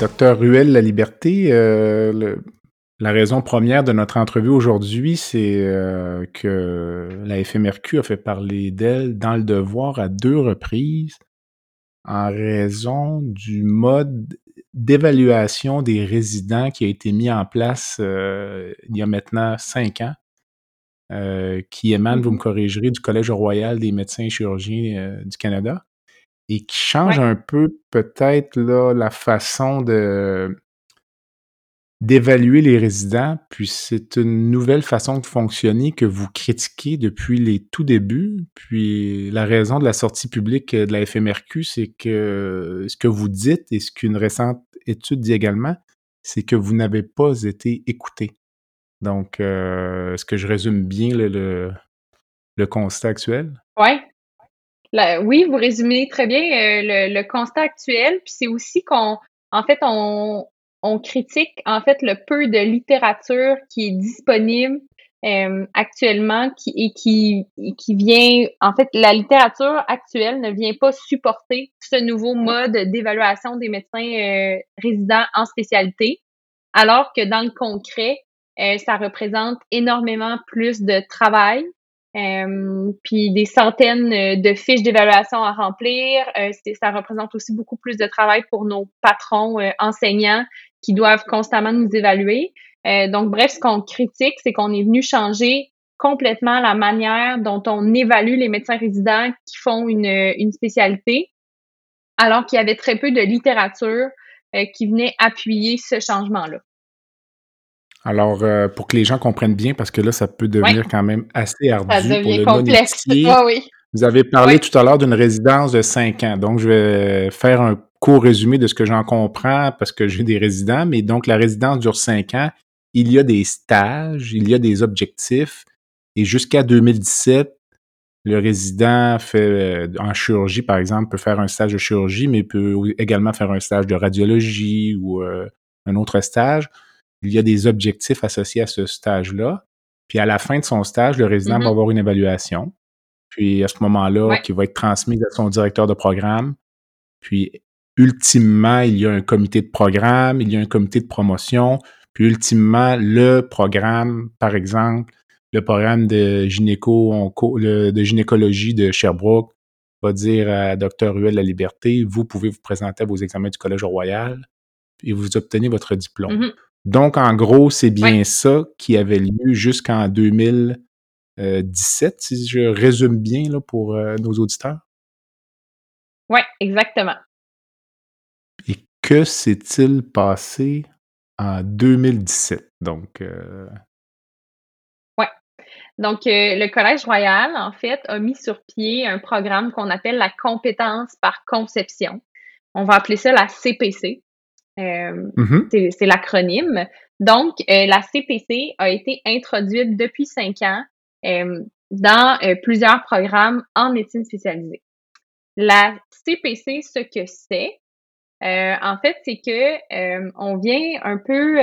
Docteur Ruel La Liberté, euh, la raison première de notre entrevue aujourd'hui, c'est euh, que la FMRQ a fait parler d'elle dans le devoir à deux reprises en raison du mode d'évaluation des résidents qui a été mis en place euh, il y a maintenant cinq ans, qui émane, vous me mm-hmm. corrigerez, du Collège royal des médecins et chirurgiens du Canada et qui change un peu peut-être là, la façon de d'évaluer les résidents, puis c'est une nouvelle façon de fonctionner que vous critiquez depuis les tout débuts. Puis la raison de la sortie publique de la FMRQ, c'est que ce que vous dites et ce qu'une récente étude dit également, c'est que vous n'avez pas été écouté. Donc, euh, est-ce que je résume bien le, le constat actuel? Oui, oui, vous résumez très bien euh, le, constat actuel. Puis c'est aussi qu'on, en fait, on, on critique en fait le peu de littérature qui est disponible euh, actuellement qui, et qui, qui vient, en fait, la littérature actuelle ne vient pas supporter ce nouveau mode d'évaluation des médecins euh, résidents en spécialité, alors que dans le concret, ça représente énormément plus de travail, euh, puis des centaines euh, de fiches d'évaluation à remplir. Euh, ça représente aussi beaucoup plus de travail pour nos patrons enseignants qui doivent constamment nous évaluer. donc, bref, ce qu'on critique, c'est qu'on est venu changer complètement la manière dont on évalue les médecins résidents qui font une, une spécialité, alors qu'il y avait très peu de littérature qui venait appuyer ce changement-là. Alors, euh, pour que les gens comprennent bien, parce que là, ça peut devenir quand même assez ardu ça devient complexe. oui. Vous avez parlé tout à l'heure d'une résidence de cinq ans. Donc, je vais faire un court résumé de ce que j'en comprends parce que j'ai des résidents. Mais donc, la résidence dure cinq ans. Il y a des stages, il y a des objectifs. Et jusqu'à 2017, le résident fait euh, en chirurgie, par exemple, peut faire un stage de chirurgie, mais peut également faire un stage de radiologie ou euh, un autre stage il y a des objectifs associés à ce stage-là. Puis à la fin de son stage, le résident va mm-hmm. avoir une évaluation. Puis à ce moment-là, qui va être transmise à son directeur de programme. Puis ultimement, il y a un comité de programme, il y a un comité de promotion. Puis ultimement, le programme, par exemple, le programme de gynéco, de gynécologie de Sherbrooke va dire à Dr. Huel La Liberté, vous pouvez vous présenter à vos examens du Collège royal et vous obtenez votre diplôme. Mm-hmm. Donc, en gros, c'est bien ça qui avait lieu jusqu'en 2017, si je résume bien là, pour euh, nos auditeurs. Oui, exactement. Et que s'est-il passé en 2017? Donc, euh... Oui. Donc, euh, le Collège royal, en fait, a mis sur pied un programme qu'on appelle la compétence par conception. On va appeler ça la CPC. Euh, mm-hmm. C'est l'acronyme. Donc, euh, la CPC a été introduite depuis cinq ans euh, dans plusieurs programmes en médecine spécialisée. La CPC, ce que c'est, en fait, c'est que on vient un peu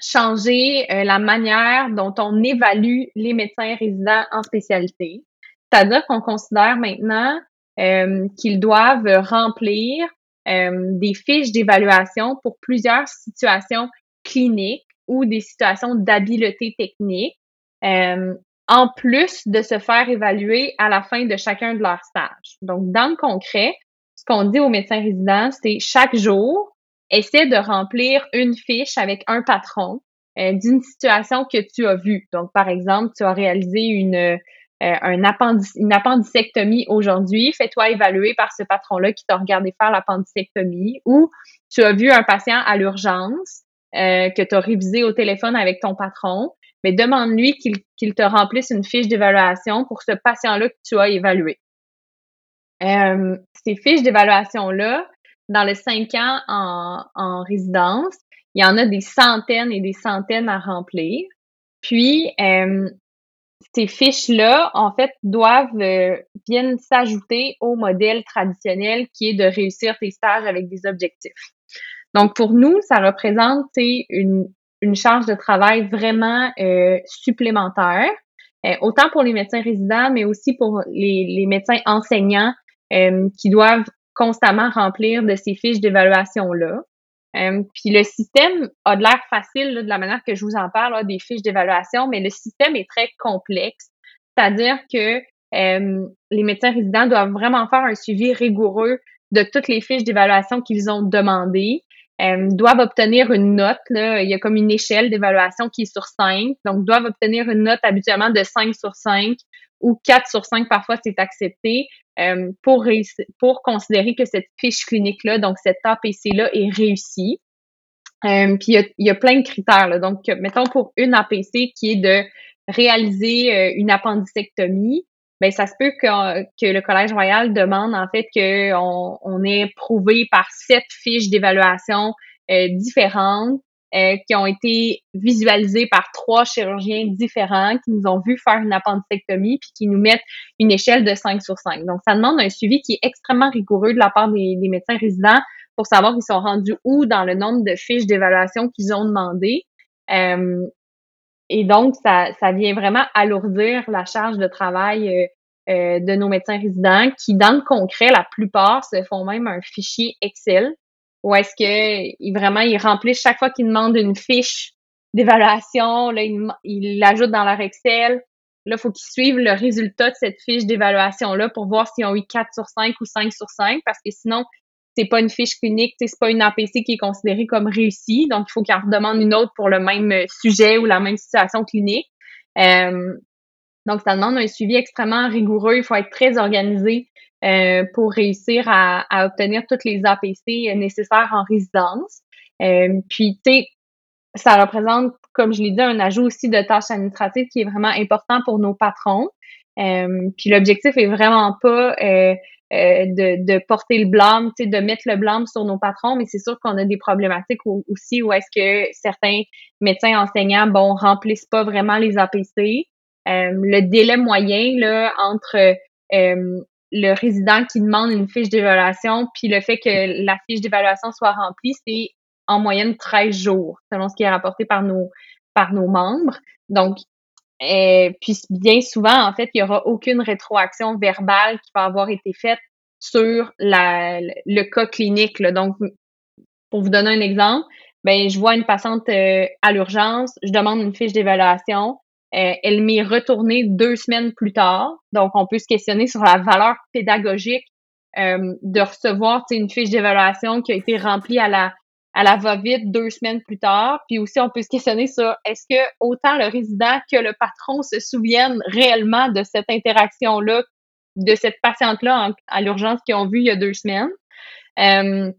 changer la manière dont on évalue les médecins résidents en spécialité. C'est-à-dire qu'on considère maintenant qu'ils doivent remplir des fiches d'évaluation pour plusieurs situations cliniques ou des situations d'habileté technique, euh, en plus de se faire évaluer à la fin de chacun de leurs stages. Donc, dans le concret, ce qu'on dit aux médecins résidents, c'est chaque jour, essaie de remplir une fiche avec un patron euh, d'une situation que tu as vue. Donc, par exemple, tu as réalisé une euh, un une appendicectomie aujourd'hui, fais-toi évaluer par ce patron-là qui t'a regardé faire l'appendicectomie ou tu as vu un patient à l'urgence euh, que tu as révisé au téléphone avec ton patron, mais demande-lui qu'il te remplisse une fiche d'évaluation pour ce patient-là que tu as évalué. Euh, ces fiches d'évaluation-là, dans le cinq ans en, en résidence, il y en a des centaines et des centaines à remplir. Puis, euh, ces fiches-là, en fait, doivent euh, viennent s'ajouter au modèle traditionnel qui est de réussir tes stages avec des objectifs. Donc, pour nous, ça représente une, une charge de travail vraiment euh, supplémentaire, euh, autant pour les médecins résidents, mais aussi pour les, les médecins enseignants euh, qui doivent constamment remplir de ces fiches d'évaluation-là. Euh, puis le système a de l'air facile de la manière que je vous en parle, des fiches d'évaluation, mais le système est très complexe. C'est-à-dire que euh, les médecins résidents doivent vraiment faire un suivi rigoureux de toutes les fiches d'évaluation qu'ils ont demandées. Euh, doivent obtenir une note. Là. Il y a comme une échelle d'évaluation qui est sur 5. Donc, doivent obtenir une note habituellement de 5 sur 5 ou 4 sur 5 parfois c'est accepté euh, pour, pour considérer que cette fiche clinique-là, donc cette APC-là est réussie. Euh, puis il y, a, plein de critères. Là. Donc, mettons pour une APC qui est de réaliser euh, une appendicectomie, ben ça se peut que, que le Collège royal demande en fait qu'on on ait prouvé par sept fiches d'évaluation différentes euh, qui ont été visualisés par trois chirurgiens différents qui nous ont vu faire une appendicectomie puis qui nous mettent une échelle de 5 sur 5. Donc, ça demande un suivi qui est extrêmement rigoureux de la part des, médecins résidents pour savoir qu'ils sont rendus où dans le nombre de fiches d'évaluation qu'ils ont demandé. Euh, et donc, ça, ça vient vraiment alourdir la charge de travail euh, euh de nos médecins résidents qui, dans le concret, la plupart se font même un fichier Excel ou est-ce que vraiment ils remplissent chaque fois qu'ils demandent une fiche d'évaluation, là ils l'ajoutent dans leur Excel. Là, il faut qu'ils suivent le résultat de cette fiche d'évaluation-là pour voir s'ils ont eu 4 sur 5 ou 5 sur 5, parce que sinon, c'est pas une fiche clinique, c'est pas une APC qui est considérée comme réussie. Donc, il faut qu'ils en redemandent une autre pour le même sujet ou la même situation clinique. Euh, donc, ça demande un suivi extrêmement rigoureux. Il faut être très organisé euh, pour réussir à, à, obtenir toutes les APC nécessaires en résidence. Euh, puis, tu sais, ça représente, comme je l'ai dit, un ajout aussi de tâches administratives qui est vraiment important pour nos patrons. Euh, puis l'objectif est vraiment pas euh, euh, de, de, porter le blâme, de mettre le blâme sur nos patrons, mais c'est sûr qu'on a des problématiques aussi où est-ce que certains médecins enseignants, bon, remplissent pas vraiment les APC. le délai moyen là entre le résident qui demande une fiche d'évaluation, puis le fait que la fiche d'évaluation soit remplie, c'est en moyenne 13 jours, selon ce qui est rapporté par nos, par nos membres. Donc, euh, puis bien souvent, en fait, il n'y aura aucune rétroaction verbale qui va avoir été faite sur la, le cas clinique. Là. Donc, pour vous donner un exemple, ben je vois une patiente euh, à l'urgence, je demande une fiche d'évaluation, euh, elle m'est retournée deux semaines plus tard. Donc, on peut se questionner sur la valeur pédagogique euh, de recevoir une fiche d'évaluation qui a été remplie à la à la va-vite deux semaines plus tard. Puis aussi, on peut se questionner sur est-ce que autant le résident que le patron se souviennent réellement de cette interaction-là, de cette patiente-là à l'urgence qu'ils ont vue il y a deux semaines? Euh,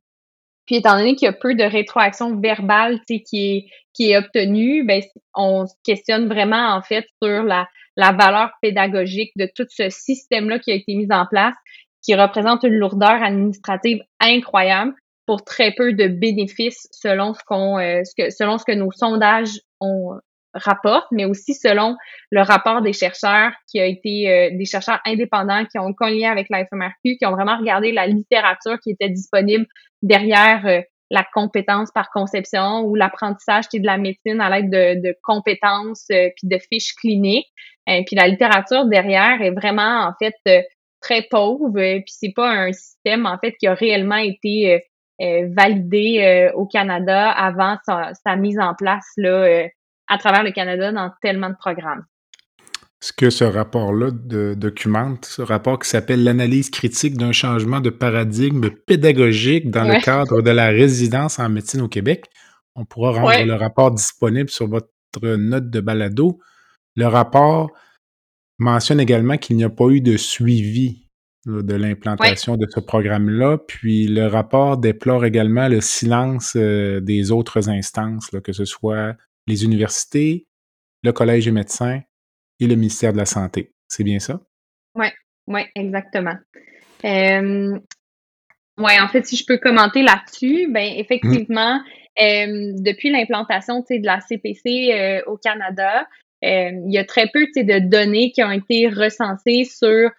puis étant donné qu'il y a peu de rétroaction verbale qui est, qui est obtenue, ben, on se questionne vraiment en fait sur la, la valeur pédagogique de tout ce système-là qui a été mis en place, qui représente une lourdeur administrative incroyable pour très peu de bénéfices selon ce qu'on euh, ce que selon ce que nos sondages ont rapporte, mais aussi selon le rapport des chercheurs qui a été euh, des chercheurs indépendants qui ont cogné avec la FMRQ, qui ont vraiment regardé la littérature qui était disponible derrière euh, la compétence par conception ou l'apprentissage de la médecine à l'aide de, de, compétences euh, puis de fiches cliniques. puis la littérature derrière est vraiment en fait très pauvre. puis c'est pas un système en fait qui a réellement été validé au Canada avant sa, sa, mise en place là à travers le Canada dans tellement de programmes. Ce que ce rapport-là documente, ce rapport qui s'appelle l'analyse critique d'un changement de paradigme pédagogique dans le cadre de la résidence en médecine au Québec. On pourra rendre le rapport disponible sur votre note de balado. Le rapport mentionne également qu'il n'y a pas eu de suivi de l'implantation de ce programme-là. Puis le rapport déplore également le silence euh, des autres instances, que ce soit les universités, le Collège des médecins et le ministère de la Santé. C'est bien ça? Oui, oui, exactement. Euh, Oui, en fait, si je peux commenter là-dessus, ben effectivement, euh, depuis l'implantation de la CPC euh, au Canada, euh, il y a très peu de données qui ont été recensées sur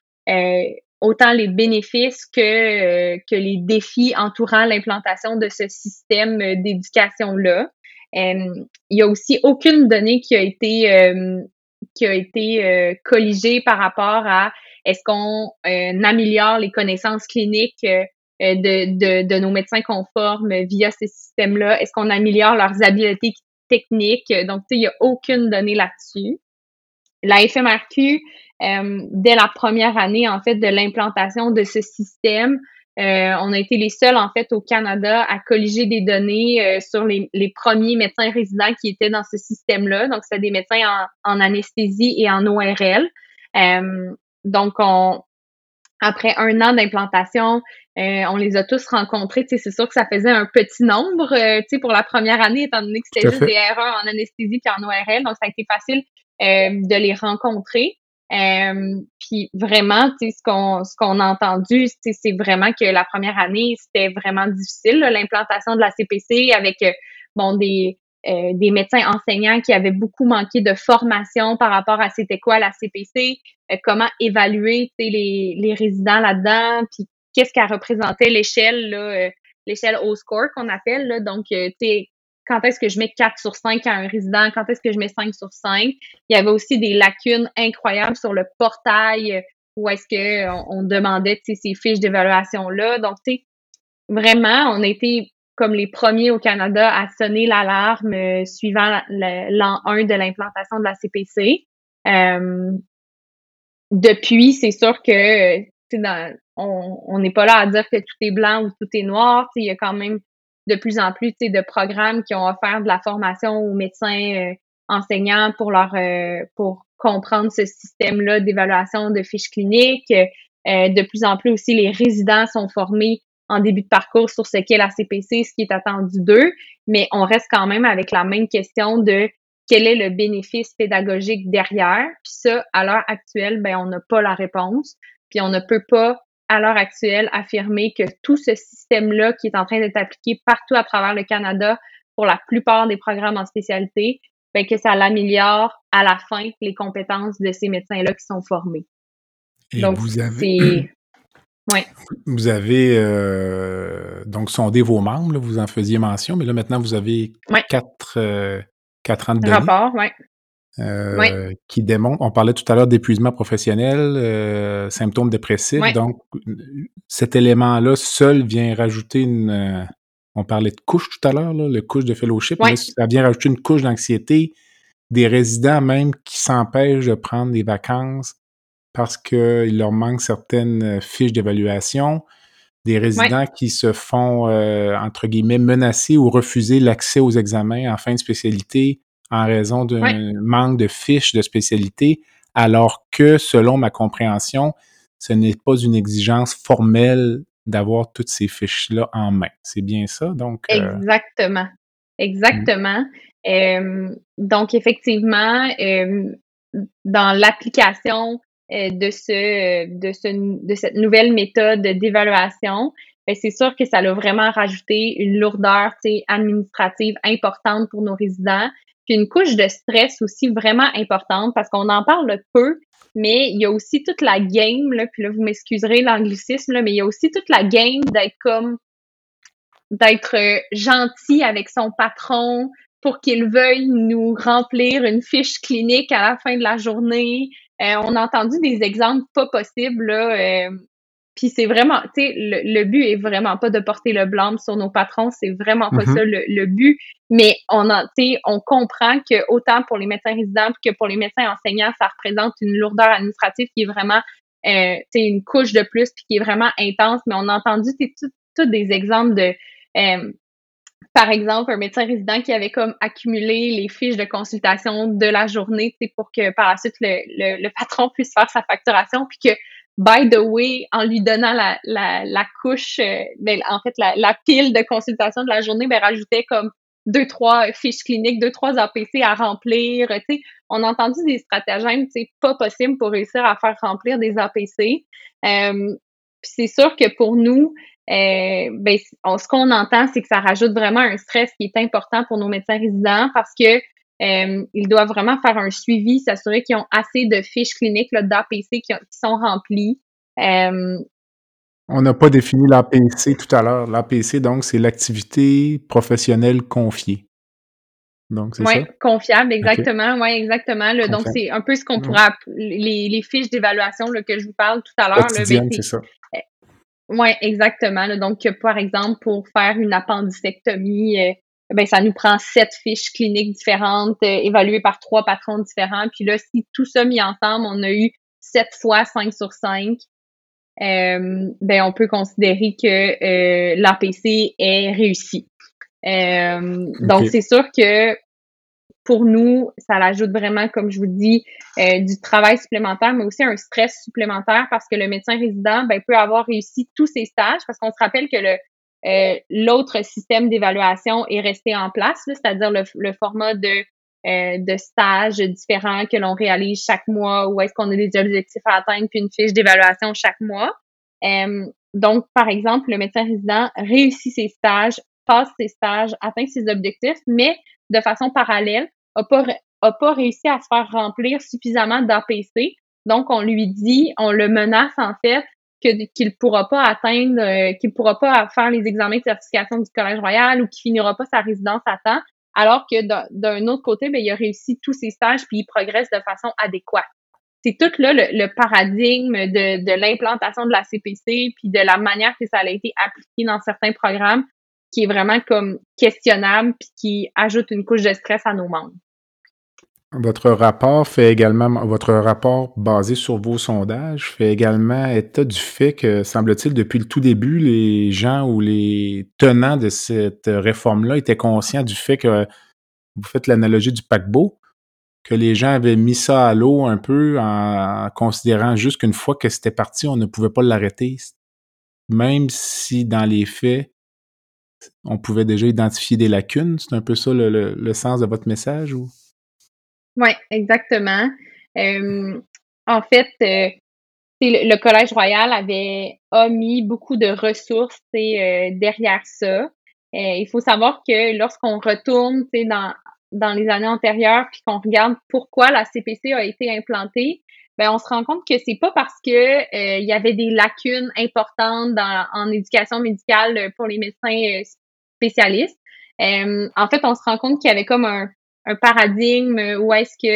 autant les bénéfices que, que les défis entourant l'implantation de ce système d'éducation-là. Il y a aussi aucune donnée qui a été qui a été colligée par rapport à est-ce qu'on améliore les connaissances cliniques euh, de, de, de, nos médecins conformes via ces systèmes-là? Est-ce qu'on améliore leurs habiletés techniques? Donc, tu sais, il n'y a aucune donnée là-dessus. La FMRQ, euh, dès la première année, en fait, de l'implantation de ce système, euh, on a été les seuls, en fait, au Canada à colliger des données sur les, les, premiers médecins résidents qui étaient dans ce système-là. Donc, c'est des médecins en, en, anesthésie et en ORL. donc, on, après un an d'implantation, euh, on les a tous rencontrés. C'est sûr que ça faisait un petit nombre euh, pour la première année, étant donné que c'était juste des erreurs en anesthésie et en ORL. Donc, ça a été facile euh, de les rencontrer. Euh, puis vraiment, ce qu'on ce qu'on a entendu, c'est vraiment que la première année, c'était vraiment difficile, l'implantation de la CPC avec bon des euh, des médecins enseignants qui avaient beaucoup manqué de formation par rapport à c'était quoi la CPC, euh, comment évaluer les, les résidents là-dedans, puis qu'est-ce qu'elle représentait l'échelle, euh, l'échelle O-score qu'on appelle. Là. Donc, tu quand est-ce que je mets 4 sur 5 à un résident, quand est-ce que je mets 5 sur 5. Il y avait aussi des lacunes incroyables sur le portail où est-ce que on, demandait ces fiches d'évaluation-là. Donc, tu vraiment, on a été comme les premiers au Canada à sonner l'alarme euh, suivant l'an 1 de l'implantation de la CPC. Euh, depuis, c'est sûr que dans, on n'est pas là à dire que tout est blanc ou tout est noir. Il y a quand même de plus en plus de programmes qui ont offert de la formation aux médecins euh, enseignants pour leur pour comprendre ce système-là d'évaluation de fiches cliniques. de plus en plus aussi, les résidents sont formés en début de parcours sur ce qu'est la CPC, ce qui est attendu d'eux, mais on reste quand même avec la même question de quel est le bénéfice pédagogique derrière. Puis ça, à l'heure actuelle, ben on n'a pas la réponse. Puis on ne peut pas, à l'heure actuelle, affirmer que tout ce système-là qui est en train d'être appliqué partout à travers le Canada pour la plupart des programmes en spécialité, ben que ça l'améliore à la fin les compétences de ces médecins-là qui sont formés. Donc, vous avez, Ouais. Vous avez euh, donc sondé vos membres, vous en faisiez mention, mais là maintenant vous avez quatre, euh, quatre ans de données. Rapport, ouais. Euh, qui démontrent, on parlait tout à l'heure d'épuisement professionnel, symptômes dépressifs, donc cet élément-là seul vient rajouter une, on parlait de couche tout à l'heure, le couche de fellowship, ça vient rajouter une couche d'anxiété, des résidents même qui s'empêchent de prendre des vacances parce qu'il leur manque certaines euh, fiches d'évaluation, des résidents qui se font, euh, entre guillemets, menacer ou refuser l'accès aux examens en fin de spécialité en raison d'un manque de fiches de spécialité, alors que, selon ma compréhension, ce n'est pas une exigence formelle d'avoir toutes ces fiches-là en main. C'est bien ça, donc? Euh, Exactement. Exactement. donc, effectivement, dans l'application euh, de ce de ce de cette nouvelle méthode d'évaluation, ben, c'est sûr que ça a vraiment rajouté une lourdeur administrative importante pour nos résidents, puis une couche de stress aussi vraiment importante parce qu'on en parle peu, mais il y a aussi toute la game, là, puis là, vous m'excuserez l'anglicisme, mais il y a aussi toute la game d'être comme d'être euh, gentil avec son patron pour qu'il veuille nous remplir une fiche clinique à la fin de la journée, euh, on a entendu des exemples pas possibles, là. Euh, puis c'est vraiment, tu sais, le, but est vraiment pas de porter le blâme sur nos patrons, c'est vraiment pas mm-hmm. ça le, but. Mais on a, on comprend que autant pour les médecins résidents que pour les médecins enseignants, ça représente une lourdeur administrative qui est vraiment, euh, tu une couche de plus puis qui est vraiment intense. Mais on a entendu tous des exemples de euh, par exemple, un médecin résident qui avait comme accumulé les fiches de consultation de la journée, pour que par la suite le, le, patron puisse faire sa facturation, puis que by the way, en lui donnant la, la, la couche, euh, ben, en fait la, la, pile de consultation de la journée, ben rajoutait comme deux trois fiches cliniques, deux trois APC à remplir. Tu sais, on a entendu des stratagèmes, c'est pas possible pour réussir à faire remplir des APC. Euh, c'est sûr que pour nous, ben, ce qu'on entend, c'est que ça rajoute vraiment un stress qui est important pour nos médecins résidents parce que ils doivent vraiment faire un suivi, s'assurer qu'ils ont assez de fiches cliniques d'APC qui, qui, sont remplies. On n'a pas défini l'APC tout à l'heure. L'APC, donc, c'est l'activité professionnelle confiée. Donc, c'est ouais, confiable, exactement. Oui, exactement. donc, c'est un peu ce qu'on pourrait appeler les, fiches d'évaluation que je vous parle tout à l'heure. C'est ça. Oui, exactement. Donc, par exemple, pour faire une appendicectomie, euh, ben, ça nous prend sept fiches cliniques différentes, euh, évaluées par trois patrons différents. Puis là, si tout ça mis ensemble, on a eu sept fois 5 sur 5, euh, ben on peut considérer que euh, l'APC est réussi. Donc c'est sûr que pour nous, ça l'ajoute vraiment, comme je vous dis, euh, du travail supplémentaire, mais aussi un stress supplémentaire parce que le médecin résident ben, peut avoir réussi tous ses stages parce qu'on se rappelle que le l'autre système d'évaluation est resté en place, c'est-à-dire le, format de euh, de stages différents que l'on réalise chaque mois, ou est-ce qu'on a des objectifs à atteindre, puis une fiche d'évaluation chaque mois. Euh, donc, par exemple, le médecin résident réussit ses stages, passe ses stages, atteint ses objectifs, mais de façon parallèle, n'a pas, a pas réussi à se faire remplir suffisamment d'APC. Donc, on lui dit, on le menace en fait qu'il ne pourra pas atteindre, euh, qu'il pourra pas faire les examens de certification du Collège royal ou qu'il finira pas sa résidence à temps alors que d'un autre côté, ben, il a réussi tous ses stages puis il progresse de façon adéquate. C'est tout là le, paradigme de, de l'implantation de la CPC puis de la manière que ça a été appliqué dans certains programmes qui est vraiment comme questionnable puis qui ajoute une couche de stress à nos membres. Votre rapport fait également, votre rapport basé sur vos sondages fait également état du fait que, semble-t-il, depuis le tout début, les gens ou les tenants de cette réforme-là étaient conscients du fait que, vous faites l'analogie du paquebot, que les gens avaient mis ça à l'eau un peu en considérant juste qu'une fois que c'était parti, on ne pouvait pas l'arrêter. Même si dans les faits, on pouvait déjà identifier des lacunes. C'est un peu ça le, le sens de votre message ou? Oui, exactement. Euh, en fait, euh, le, Collège royal avait a mis beaucoup de ressources euh, derrière ça. il faut savoir que lorsqu'on retourne dans, dans les années antérieures puis qu'on regarde pourquoi la CPC a été implantée, ben on se rend compte que c'est pas parce que il y avait des lacunes importantes dans, en éducation médicale pour les médecins spécialistes. en fait, on se rend compte qu'il y avait comme un, un paradigme où est-ce que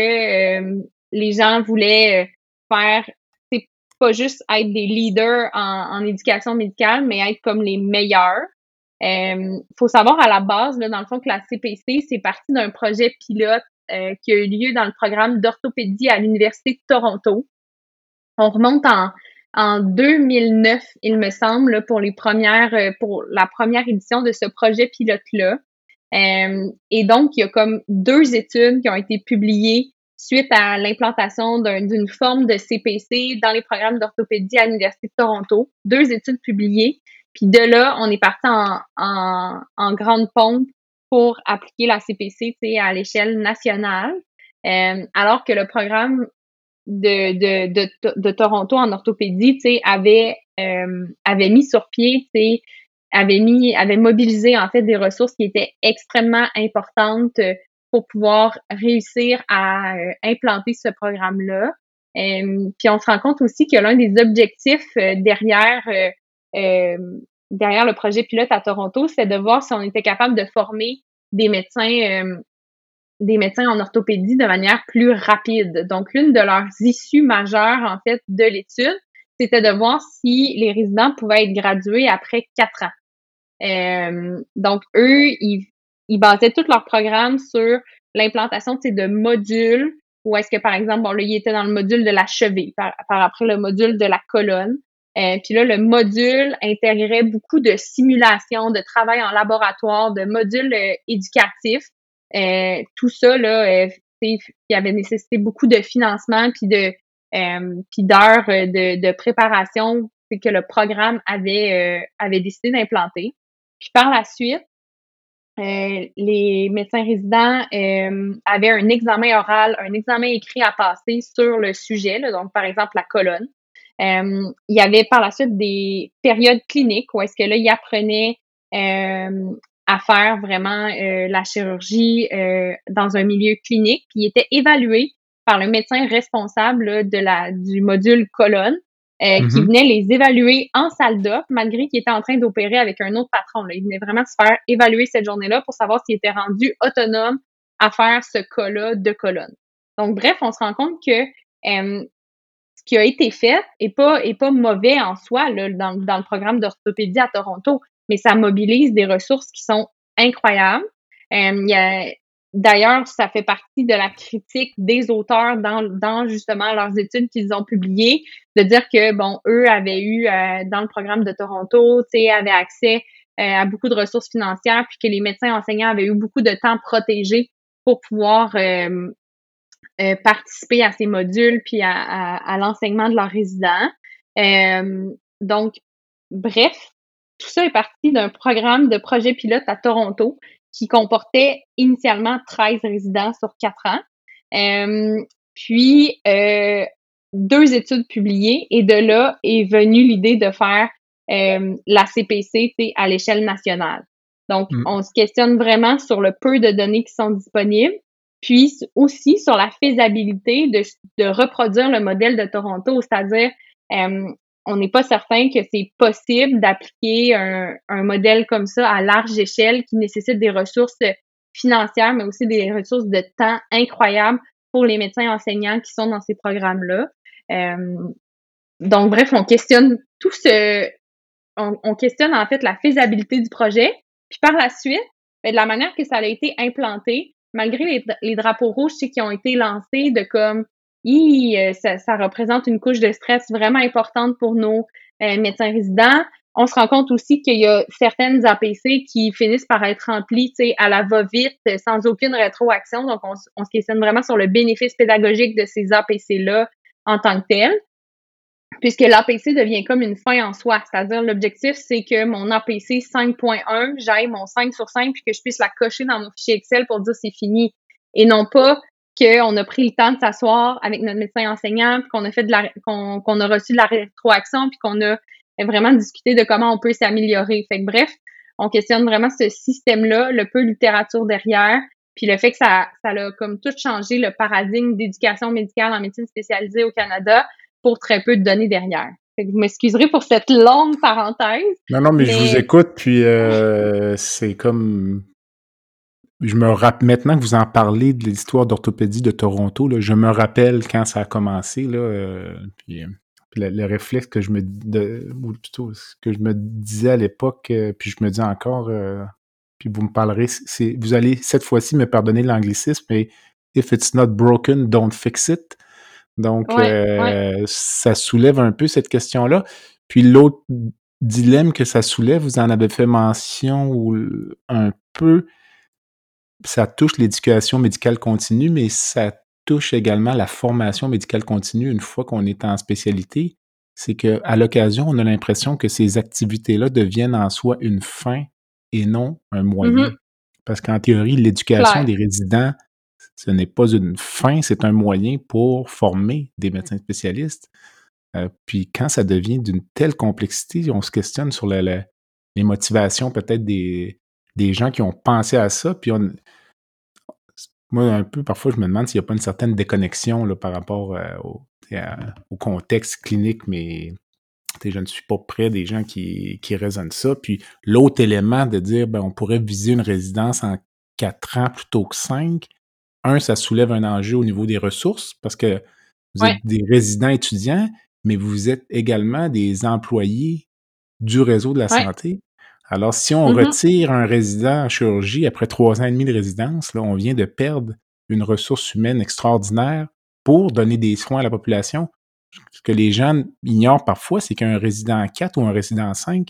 euh, les gens voulaient euh, faire, c'est pas juste être des leaders en, éducation médicale, mais être comme les meilleurs. Il euh, faut savoir à la base, là, dans le fond, que la CPC, c'est parti d'un projet pilote qui a eu lieu dans le programme d'orthopédie à l'Université de Toronto. On remonte en, en 2009, il me semble, pour les premières, pour la première édition de ce projet pilote-là. Euh, et donc, il y a comme deux études qui ont été publiées suite à l'implantation d'une forme de CPC dans les programmes d'orthopédie à l'Université de Toronto. Deux études publiées. Puis de là, on est parti en, en, en grande pompe pour appliquer la CPC à l'échelle nationale. Euh, alors que le programme de, de, de, Toronto en orthopédie avait, euh, avait mis sur pied avait mis, avait mobilisé en fait des ressources qui étaient extrêmement importantes euh, pour pouvoir réussir à euh, implanter ce programme-là. Euh, puis on se rend compte aussi que l'un des objectifs derrière derrière le projet pilote à Toronto, c'est de voir si on était capable de former des médecins des médecins en orthopédie de manière plus rapide. Donc l'une de leurs issues majeures en fait de l'étude, c'était de voir si les résidents pouvaient être gradués après quatre ans. Euh, donc, eux, ils, ils basaient tout leur programme sur l'implantation de modules ou est-ce que, par exemple, bon, là, il était dans le module de la cheville, par, après le module de la colonne. Euh, puis là, le module intégrait beaucoup de simulations, de travail en laboratoire, de modules euh, éducatifs. Euh, tout ça, là, euh, il avait nécessité beaucoup de financement puis de puis d'heures de, de préparation que le programme avait, avait décidé d'implanter. Puis par la suite, euh, les médecins résidents euh, avaient un examen oral, un examen écrit à passer sur le sujet, donc par exemple la colonne. il y avait par la suite des périodes cliniques où est-ce que là, il apprenait à faire vraiment la chirurgie dans un milieu clinique, puis il était évalué par le médecin responsable de la du module colonne euh, qui mhm. venait les évaluer en salle d'op, malgré qu'il était en train d'opérer avec un autre patron. Là. Il venait vraiment se faire évaluer cette journée-là pour savoir s'il était rendu autonome à faire ce cas-là de colonne. Donc, bref, on se rend compte que euh, ce qui a été fait est pas, est pas mauvais en soi là, dans, dans le programme d'orthopédie à Toronto, mais ça mobilise des ressources qui sont incroyables. Euh, il y a, D'ailleurs, ça fait partie de la critique des auteurs dans, justement leurs études qu'ils ont publiées, de dire que, bon, eux avaient eu euh, dans le programme de Toronto, tu sais, avaient accès euh, à beaucoup de ressources financières, puis que les médecins enseignants avaient eu beaucoup de temps protégé pour pouvoir euh, participer à ces modules, puis à, à l'enseignement de leurs résidents. donc, bref, tout ça est parti d'un programme de projet pilote à Toronto qui comportait initialement 13 résidents sur 4 ans. Euh, puis, euh, deux études publiées et de là est venue l'idée de faire euh, la CPC à l'échelle nationale. Donc, mm. on se questionne vraiment sur le peu de données qui sont disponibles, puis aussi sur la faisabilité de, de reproduire le modèle de Toronto, c'est-à-dire euh, on n'est pas certain que c'est possible d'appliquer un, modèle comme ça à large échelle qui nécessite des ressources financières, mais aussi des ressources de temps incroyables pour les médecins enseignants qui sont dans ces programmes-là. Euh, donc, bref, on questionne tout ce... On, questionne en fait la faisabilité du projet. Puis par la suite, ben, de la manière que ça a été implanté, malgré les, les drapeaux rouges qui ont été lancés de comme euh, ça, représente une couche de stress vraiment importante pour nos euh, médecins résidents. On se rend compte aussi qu'il y a certaines APC qui finissent par être remplies à la va-vite, sans aucune rétroaction. Donc, on, se questionne vraiment sur le bénéfice pédagogique de ces APC-là en tant que tel, puisque l'APC devient comme une fin en soi. C'est-à-dire, l'objectif, c'est que mon APC 5.1, j'aille mon 5 sur 5, puis que je puisse la cocher dans mon fichier Excel pour dire c'est fini. Et non pas qu'on a pris le temps de s'asseoir avec notre médecin enseignant, puis qu'on a fait de la qu'on a reçu de la rétroaction, puis qu'on a vraiment discuté de comment on peut s'améliorer. Fait que bref, on questionne vraiment ce système-là, le peu de littérature derrière, puis le fait que ça, ça a comme tout changé le paradigme d'éducation médicale en médecine spécialisée au Canada pour très peu de données derrière. Fait que vous m'excuserez pour cette longue parenthèse. Non, non, mais, je vous écoute, puis euh, c'est comme je me rappelle maintenant que vous en parlez de l'histoire d'orthopédie de Toronto, là, je me rappelle quand ça a commencé, là, euh, puis, euh, le, réflexe que je me de, ou plutôt ce que je me disais à l'époque, euh, puis je me dis encore, puis vous me parlerez, c'est vous allez cette fois-ci me pardonner l'anglicisme, mais if it's not broken, don't fix it. Donc, ça soulève un peu cette question-là. Puis l'autre dilemme que ça soulève, vous en avez fait mention ou un peu, ça touche l'éducation médicale continue, mais ça touche également la formation médicale continue une fois qu'on est en spécialité. C'est qu'à l'occasion, on a l'impression que ces activités-là deviennent en soi une fin et non un moyen. Mm-hmm. Parce qu'en théorie, l'éducation des résidents, ce n'est pas une fin, c'est un moyen pour former des médecins spécialistes. Euh, puis quand ça devient d'une telle complexité, on se questionne sur les motivations peut-être des, des gens qui ont pensé à ça. Puis on, moi, un peu, parfois, je me demande s'il n'y a pas une certaine déconnexion là, par rapport euh, au, au, contexte clinique, mais je ne suis pas près des gens qui, qui raisonnent ça. Puis l'autre élément de dire ben, on pourrait viser une résidence en quatre ans plutôt que cinq, un, ça soulève un enjeu au niveau des ressources parce que vous êtes des résidents étudiants, mais vous êtes également des employés du réseau de la santé. Alors, si on mm-hmm. retire un résident en chirurgie après trois ans et demi de résidence, là, on vient de perdre une ressource humaine extraordinaire pour donner des soins à la population. Ce que les gens ignorent parfois, c'est qu'un résident 4 ou un résident 5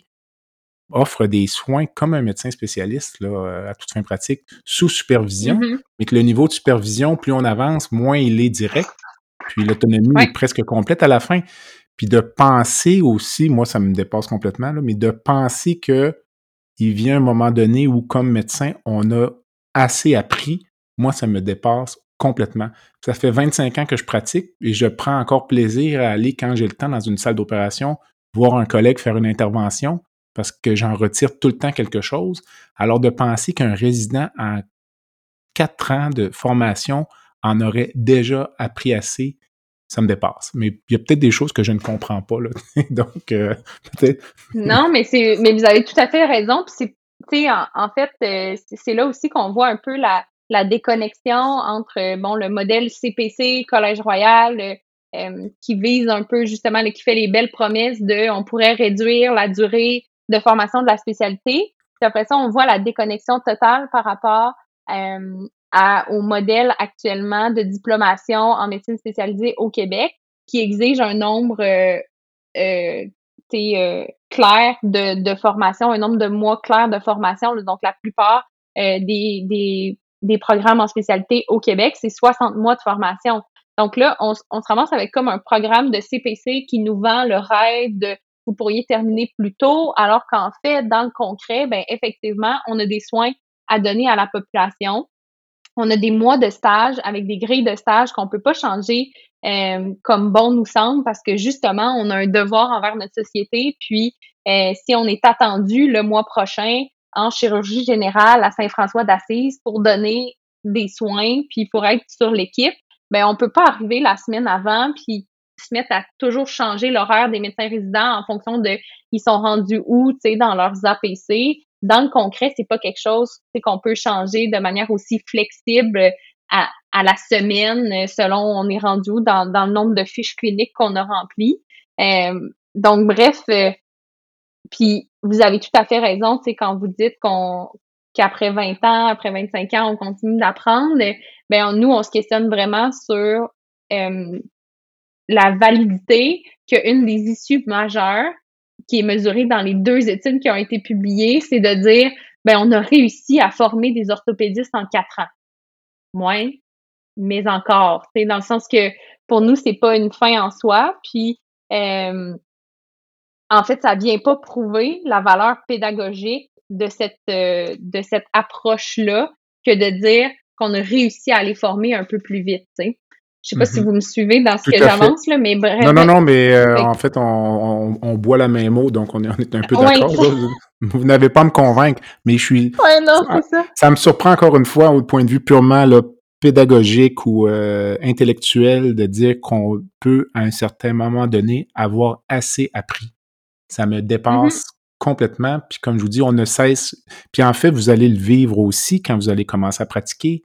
offre des soins comme un médecin spécialiste là, à toute fin pratique, sous supervision, mm-hmm. mais que le niveau de supervision, plus on avance, moins il est direct, puis l'autonomie est presque complète à la fin. Puis de penser aussi, moi ça me dépasse complètement, là, mais de penser que il vient un moment donné où, comme médecin, on a assez appris. Moi, ça me dépasse complètement. Ça fait 25 ans que je pratique et je prends encore plaisir à aller quand j'ai le temps dans une salle d'opération, voir un collègue faire une intervention parce que j'en retire tout le temps quelque chose. Alors de penser qu'un résident en quatre ans de formation en aurait déjà appris assez, ça me dépasse. Mais il y a peut-être des choses que je ne comprends pas. Là. Donc, euh, peut-être. non, mais c'est mais vous avez tout à fait raison. Puis c'est, en, en fait, euh, c'est là aussi qu'on voit un peu la, déconnexion entre bon le modèle CPC, Collège Royal, euh, qui vise un peu justement, qui fait les belles promesses de on pourrait réduire la durée de formation de la spécialité. Puis après ça, on voit la déconnexion totale par rapport à, au modèle actuellement de diplomation en médecine spécialisée au Québec, qui exige un nombre euh, euh, euh, clair de, de formation, un nombre de mois clairs de formation. Donc, la plupart euh, des, des, des programmes en spécialité au Québec, c'est 60 mois de formation. Donc là, on, on, se ramasse avec comme un programme de CPC qui nous vend le rêve de vous pourriez terminer plus tôt, alors qu'en fait, dans le concret, ben effectivement, on a des soins à donner à la population. On a des mois de stage avec des grilles de stage qu'on peut pas changer euh, comme bon nous semble parce que justement, on a un devoir envers notre société. Puis, euh, si on est attendu le mois prochain en chirurgie générale à Saint-François d'Assise pour donner des soins, puis pour être sur l'équipe, ben on peut pas arriver la semaine avant puis se mettre à toujours changer l'horaire des médecins résidents en fonction de ils sont rendus où, tu sais, dans leurs APC dans le concret, c'est pas quelque chose qu'on peut changer de manière aussi flexible à, à la semaine selon on est rendu dans, dans le nombre de fiches cliniques qu'on a remplies. Euh, donc, bref, euh, puis vous avez tout à fait raison, c'est quand vous dites qu'on qu'après 20 ans, après 25 ans, on continue d'apprendre, ben nous, on se questionne vraiment sur euh, la validité qu'une des issues majeures qui est mesuré dans les deux études qui ont été publiées, c'est de dire, ben, on a réussi à former des orthopédistes en quatre ans. Moins, mais encore. C'est dans le sens que pour nous, c'est pas une fin en soi. Puis, euh, en fait, ça vient pas prouver la valeur pédagogique de cette euh, de cette approche-là que de dire qu'on a réussi à les former un peu plus vite. Je sais pas si mhm. vous me suivez dans ce que j'avance, là, mais bref. Non, non, non, mais euh, en fait, on, on, boit la même eau, donc on est, on est un peu d'accord. vous n'avez pas à me convaincre, mais je suis. Ouais, non, c'est ça. Ça me surprend encore une fois, au point de vue purement là, pédagogique ou euh, intellectuel, de dire qu'on peut, à un certain moment donné, avoir assez appris. Ça me dépasse mhm. complètement. Puis comme je vous dis, on ne cesse. Puis en fait, vous allez le vivre aussi quand vous allez commencer à pratiquer.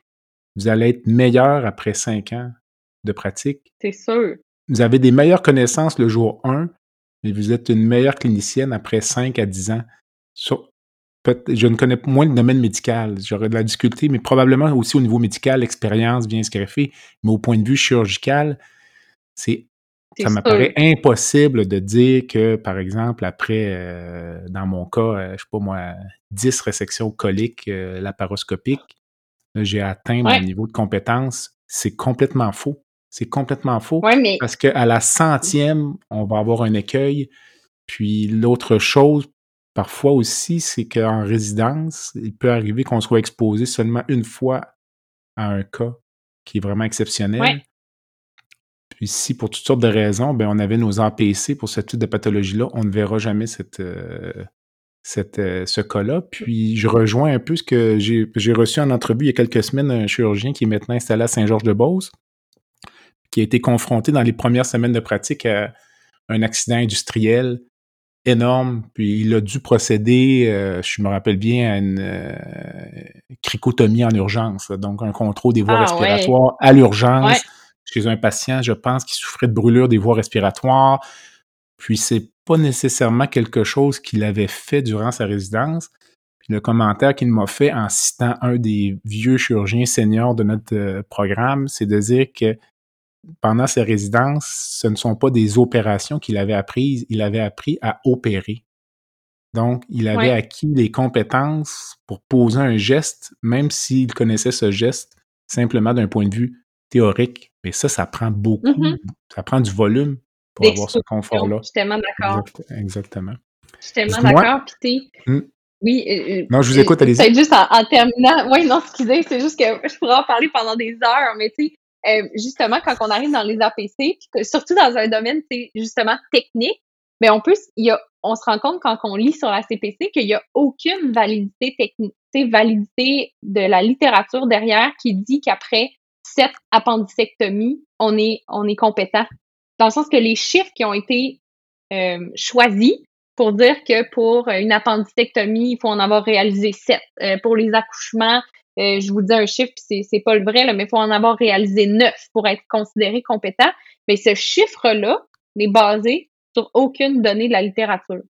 Vous allez être meilleur après cinq ans de pratique. C'est sûr. Vous avez des meilleures connaissances le jour 1, mais vous êtes une meilleure clinicienne après 5 à 10 ans. je ne connais moins le domaine médical. J'aurais de la difficulté, mais probablement aussi au niveau médical, l'expérience vient se greffer. Mais au point de vue chirurgical, c'est ça m'apparaît impossible de dire que, par exemple, après, euh, dans mon cas, euh, je sais pas moi, 10 résections coliques euh, laparoscopiques, j'ai atteint mon niveau de compétence. C'est complètement faux. C'est complètement faux. Parce qu'à la centième, on va avoir un écueil. Puis l'autre chose, parfois aussi, c'est qu'en résidence, il peut arriver qu'on soit exposé seulement une fois à un cas qui est vraiment exceptionnel. Puis si pour toutes sortes de raisons, ben, on avait nos APC pour ce type de pathologie-là, on ne verra jamais cette, euh, cette, euh, ce cas-là. Puis je rejoins un peu ce que j'ai reçu en entrevue il y a quelques semaines un chirurgien qui est maintenant installé à Saint-Georges-de-Beauce qui a été confronté dans les premières semaines de pratique à un accident industriel énorme, puis il a dû procéder, euh, je me rappelle bien, à une euh, cricotomie en urgence, donc un contrôle des voies ah, respiratoires à l'urgence chez un patient, je pense, qui souffrait de brûlure des voies respiratoires. Puis c'est pas nécessairement quelque chose qu'il avait fait durant sa résidence. Puis le commentaire qu'il m'a fait en citant un des vieux chirurgiens seniors de notre euh, programme, c'est de dire que pendant ses résidences, ce ne sont pas des opérations qu'il avait apprises, il avait appris à opérer. Donc, il avait acquis les compétences pour poser un geste, même s'il connaissait ce geste simplement d'un point de vue théorique. Mais ça, ça prend beaucoup, mm-hmm. ça prend du volume pour avoir ce confort-là. Je suis tellement d'accord. Exactement. Je suis tellement d'accord. Puis, mmh. Oui. Euh, euh, non, je vous écoute, allez-y. C'est juste en, terminant. Oui, non, excusez, c'est juste que je pourrais en parler pendant des heures, mais tu sais, euh, justement, quand on arrive dans les APC, surtout dans un domaine, c'est justement technique, mais on peut, il y a, on se rend compte quand on lit sur la CPC qu'il n'y a aucune validité technique, validité de la littérature derrière qui dit qu'après cette appendicectomie, on est, on est compétent. Dans le sens que les chiffres qui ont été euh, choisis pour dire que pour une appendicectomie, il faut en avoir réalisé sept. Euh, pour les accouchements, euh, je vous dis un chiffre, c'est, c'est pas le vrai, là, mais il faut en avoir réalisé neuf pour être considéré compétent. Mais ce chiffre-là n'est basé sur aucune donnée de la littérature.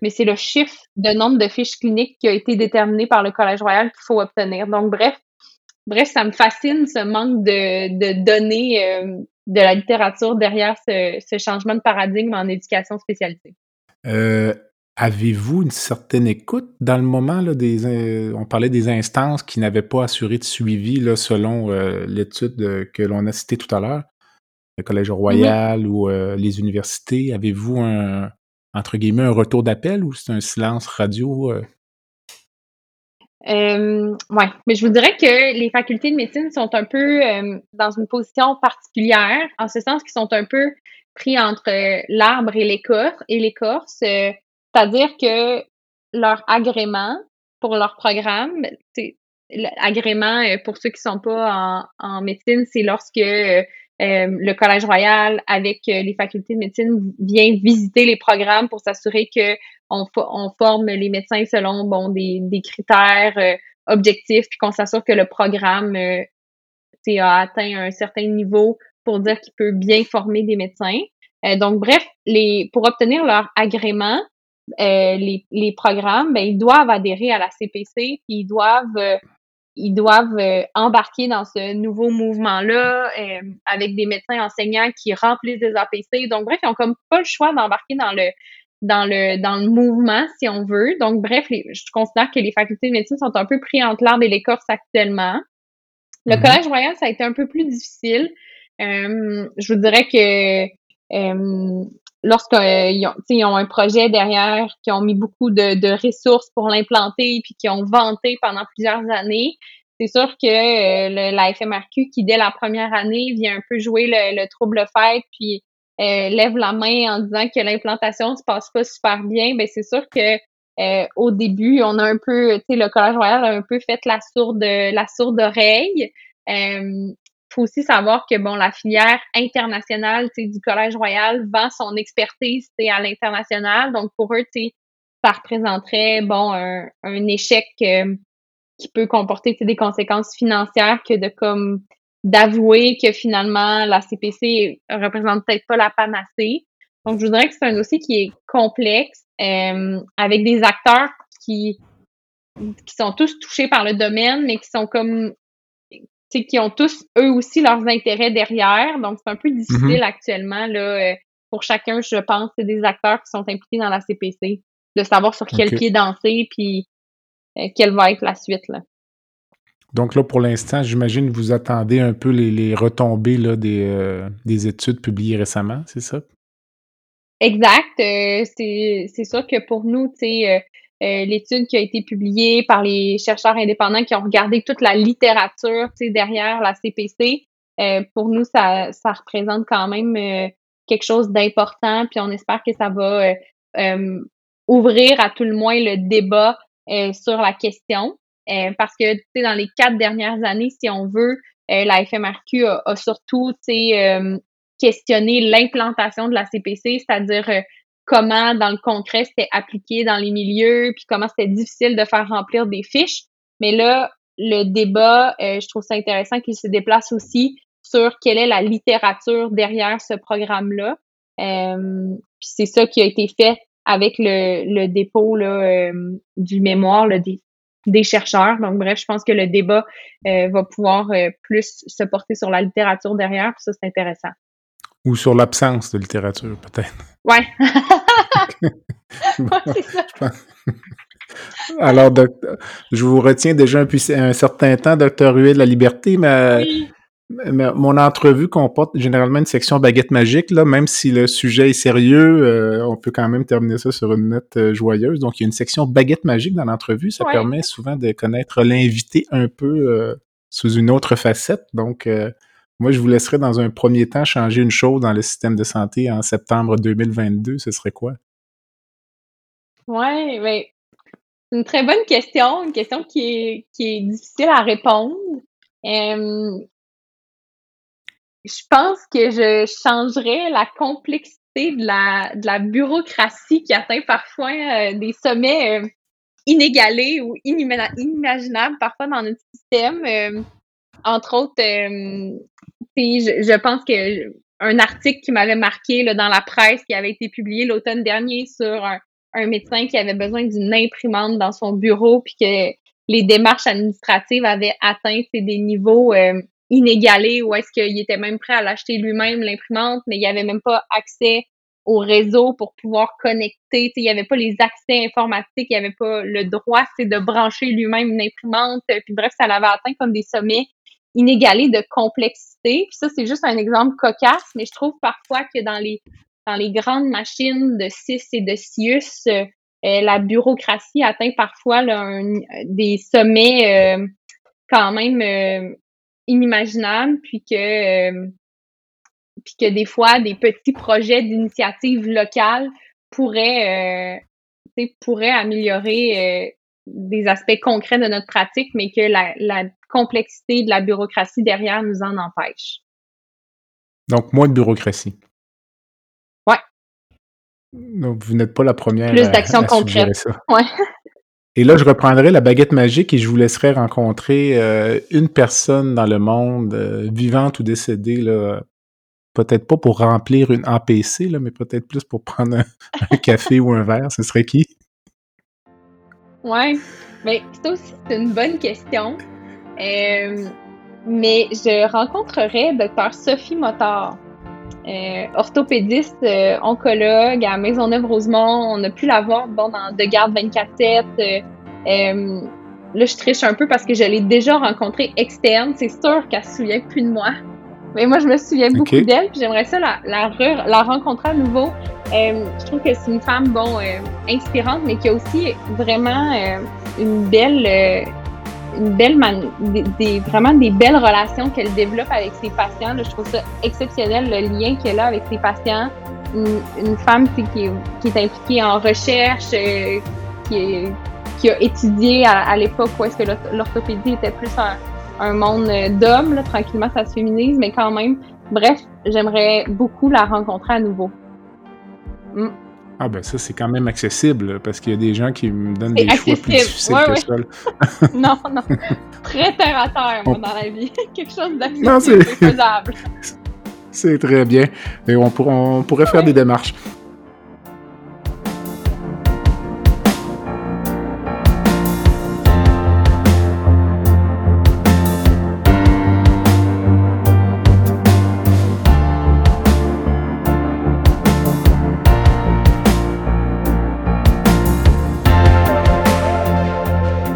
Mais c'est le chiffre de nombre de fiches cliniques qui a été déterminé par le Collège royal qu'il faut obtenir. Donc, bref, bref, ça me fascine ce manque de, données euh, de la littérature derrière ce, changement de paradigme en éducation spécialisée. Euh, avez-vous une certaine écoute dans le moment là, des euh, on parlait des instances qui n'avaient pas assuré de suivi là, selon l'étude que l'on a citée tout à l'heure, le Collège royal ou les universités. Avez-vous un entre guillemets un retour d'appel ou c'est un silence radio? Euh, ouais, mais je vous dirais que les facultés de médecine sont un peu euh, dans une position particulière, en ce sens qu'ils sont un peu pris entre euh, l'arbre et l'écorce, et l'écorce, euh, c'est-à-dire que leur agrément pour leur programme, l'agrément pour ceux qui sont pas en, médecine, c'est lorsque le Collège royal avec les facultés de médecine vient visiter les programmes pour s'assurer que on, forme les médecins selon bon des, critères euh, objectifs, puis qu'on s'assure que le programme euh, a atteint un certain niveau pour dire qu'il peut bien former des médecins. Euh, donc, bref, les, pour obtenir leur agrément, les, les programmes, ben, ils doivent adhérer à la CPC, puis ils doivent ils doivent embarquer dans ce nouveau mouvement-là avec des médecins enseignants qui remplissent des APC. Donc, bref, ils ont comme pas le choix d'embarquer dans le dans le dans le mouvement, si on veut. Donc, bref, je considère que les facultés de médecine sont un peu pris entre l'arbre et l'écorce actuellement. Le mhm. Collège royal, ça a été un peu plus difficile. Euh, je vous dirais que euh, lorsqu'ils ont, ils ont un projet derrière, qui ont mis beaucoup de, de ressources pour l'implanter, puis qui ont vanté pendant plusieurs années, c'est sûr que euh, la FMRQ, qui dès la première année vient un peu jouer le, le trouble fait, puis euh, lève la main en disant que l'implantation se passe pas super bien, ben c'est sûr que euh, au début, on a un peu, tu sais, le Collège royal a un peu fait la sourde, la sourde oreille. Faut aussi savoir que bon, la filière internationale, du Collège royal vend son expertise, à l'international. Donc pour eux, ça représenterait bon un, un échec euh, qui peut comporter des conséquences financières que de comme d'avouer que finalement la CPC représente peut-être pas la panacée. Donc, je voudrais que c'est un dossier qui est complexe, euh, avec des acteurs qui qui sont tous touchés par le domaine, mais qui sont comme qui ont tous eux aussi leurs intérêts derrière. Donc, c'est un peu difficile mm-hmm. actuellement là euh, pour chacun, je pense, c'est des acteurs qui sont impliqués dans la CPC, de savoir sur quel pied danser, puis euh, quelle va être la suite là. Donc là, pour l'instant, j'imagine que vous attendez un peu les, retombées là, des, euh, des, études publiées récemment, c'est ça? Exact. Euh, c'est sûr que pour nous, tu sais, euh, l'étude qui a été publiée par les chercheurs indépendants qui ont regardé toute la littérature derrière la CPC, pour nous, ça, ça représente quand même quelque chose d'important, puis on espère que ça va ouvrir à tout le moins le débat sur la question. Euh, parce que, dans les quatre dernières années, si on veut, euh, la FMRQ a, surtout, sais, euh, questionné l'implantation de la CPC, c'est-à-dire comment, dans le concret, c'était appliqué dans les milieux, puis comment c'était difficile de faire remplir des fiches. Mais là, le débat, je trouve ça intéressant qu'il se déplace aussi sur quelle est la littérature derrière ce programme-là. puis c'est ça qui a été fait avec le, dépôt là, du mémoire, le, des chercheurs. Donc, bref, je pense que le débat euh, va pouvoir euh, plus se porter sur la littérature derrière, ça, c'est intéressant. Ou sur l'absence de littérature, peut-être. Ouais. c'est ça. Alors, je vous retiens déjà un, un certain temps, docteur Huet de la Liberté, mais mon entrevue comporte généralement une section baguette magique, là, même si le sujet est sérieux, euh, on peut quand même terminer ça sur une note euh, joyeuse. Donc, il y a une section baguette magique dans l'entrevue. Ça permet souvent de connaître l'invité un peu euh, sous une autre facette. Donc, moi, je vous laisserai dans un premier temps changer une chose dans le système de santé en septembre 2022. Ce serait quoi? Oui, mais c'est une très bonne question, une question qui est, qui est difficile à répondre je pense que je changerais la complexité de la, de la bureaucratie qui atteint parfois euh, des sommets euh, inégalés ou inimaginables parfois dans notre système. Euh, entre autres, je, je, pense que un article qui m'avait marqué là, dans la presse qui avait été publié l'automne dernier sur un, médecin qui avait besoin d'une imprimante dans son bureau puis que les démarches administratives avaient atteint des niveaux inégalé ou est-ce qu'il était même prêt à l'acheter lui-même, l'imprimante, mais il avait même pas accès au réseau pour pouvoir connecter. Il n'y avait pas les accès informatiques, il n'y avait pas le droit de brancher lui-même une imprimante. Puis bref, ça l'avait atteint comme des sommets inégalés de complexité. Puis ça, c'est juste un exemple cocasse, mais je trouve parfois que dans les dans les grandes machines de CIS et de CIUS, euh, la bureaucratie atteint parfois des sommets euh, quand même euh, inimaginable, puis que, euh, puis que des fois, des petits projets d'initiative locale pourraient, euh, pourraient améliorer euh, des aspects concrets de notre pratique, mais que la, la complexité de la bureaucratie derrière nous en empêche. Donc, moins de bureaucratie. Ouais. Donc, vous n'êtes pas la première. Plus d'actions concrètes. Ouais. Et là, je reprendrai la baguette magique et je vous laisserai rencontrer euh, une personne dans le monde, euh, vivante ou décédée, là, peut-être pas pour remplir une APC, là, mais peut-être plus pour prendre un, café ou un verre. Ce serait qui? Ouais, mais c'est aussi une bonne question. Euh, mais je rencontrerai Dr. Sophie Motard. Euh, orthopédiste, euh, oncologue à Maisonneuve-Rosemont. On a pu la voir bon, dans De Garde 24-7. Euh, là, je triche un peu parce que je l'ai déjà rencontrée externe. C'est sûr qu'elle se souvient plus de moi. Mais moi, je me souviens beaucoup d'elle. Puis j'aimerais ça la, la, la, rencontrer à nouveau. je trouve que c'est une femme, bon, inspirante, mais qui a aussi vraiment une belle une belle des, vraiment des belles relations qu'elle développe avec ses patients. je trouve ça exceptionnel le lien qu'elle a avec ses patients. Une, femme qui, qui, est impliquée en recherche, euh, qui, qui, a étudié à, l'époque où est-ce que l'orthopédie était plus un, monde d'hommes. Tranquillement, ça se féminise, mais quand même. Bref, j'aimerais beaucoup la rencontrer à nouveau. Mm. Ah ben ça, c'est quand même accessible, parce qu'il y a des gens qui me donnent des choix plus difficiles que ça. non, non. Très terre à terre, moi, dans la vie. Quelque chose d'accessible, faisable. C'est très bien. Et on, on pourrait faire des démarches.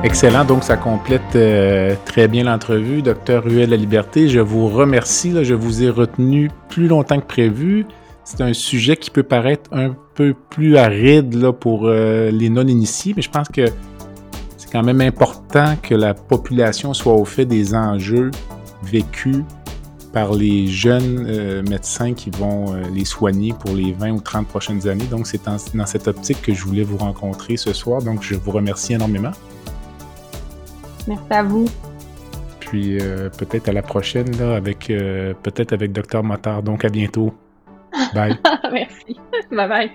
Excellent, donc ça complète euh, très bien l'entrevue. Docteur Ruel La Liberté, je vous remercie. je vous ai retenu plus longtemps que prévu. C'est un sujet qui peut paraître un peu plus aride pour euh, les non-initiés, mais je pense que c'est quand même important que la population soit au fait des enjeux vécus par les jeunes euh, médecins qui vont les soigner pour les 20 ou 30 prochaines années. Donc, c'est dans cette optique que je voulais vous rencontrer ce soir. Donc, je vous remercie énormément. Merci à vous. Puis euh, peut-être à la prochaine, là, avec euh, peut-être avec Dr Motard. Donc à bientôt. Bye. Merci. Bye bye.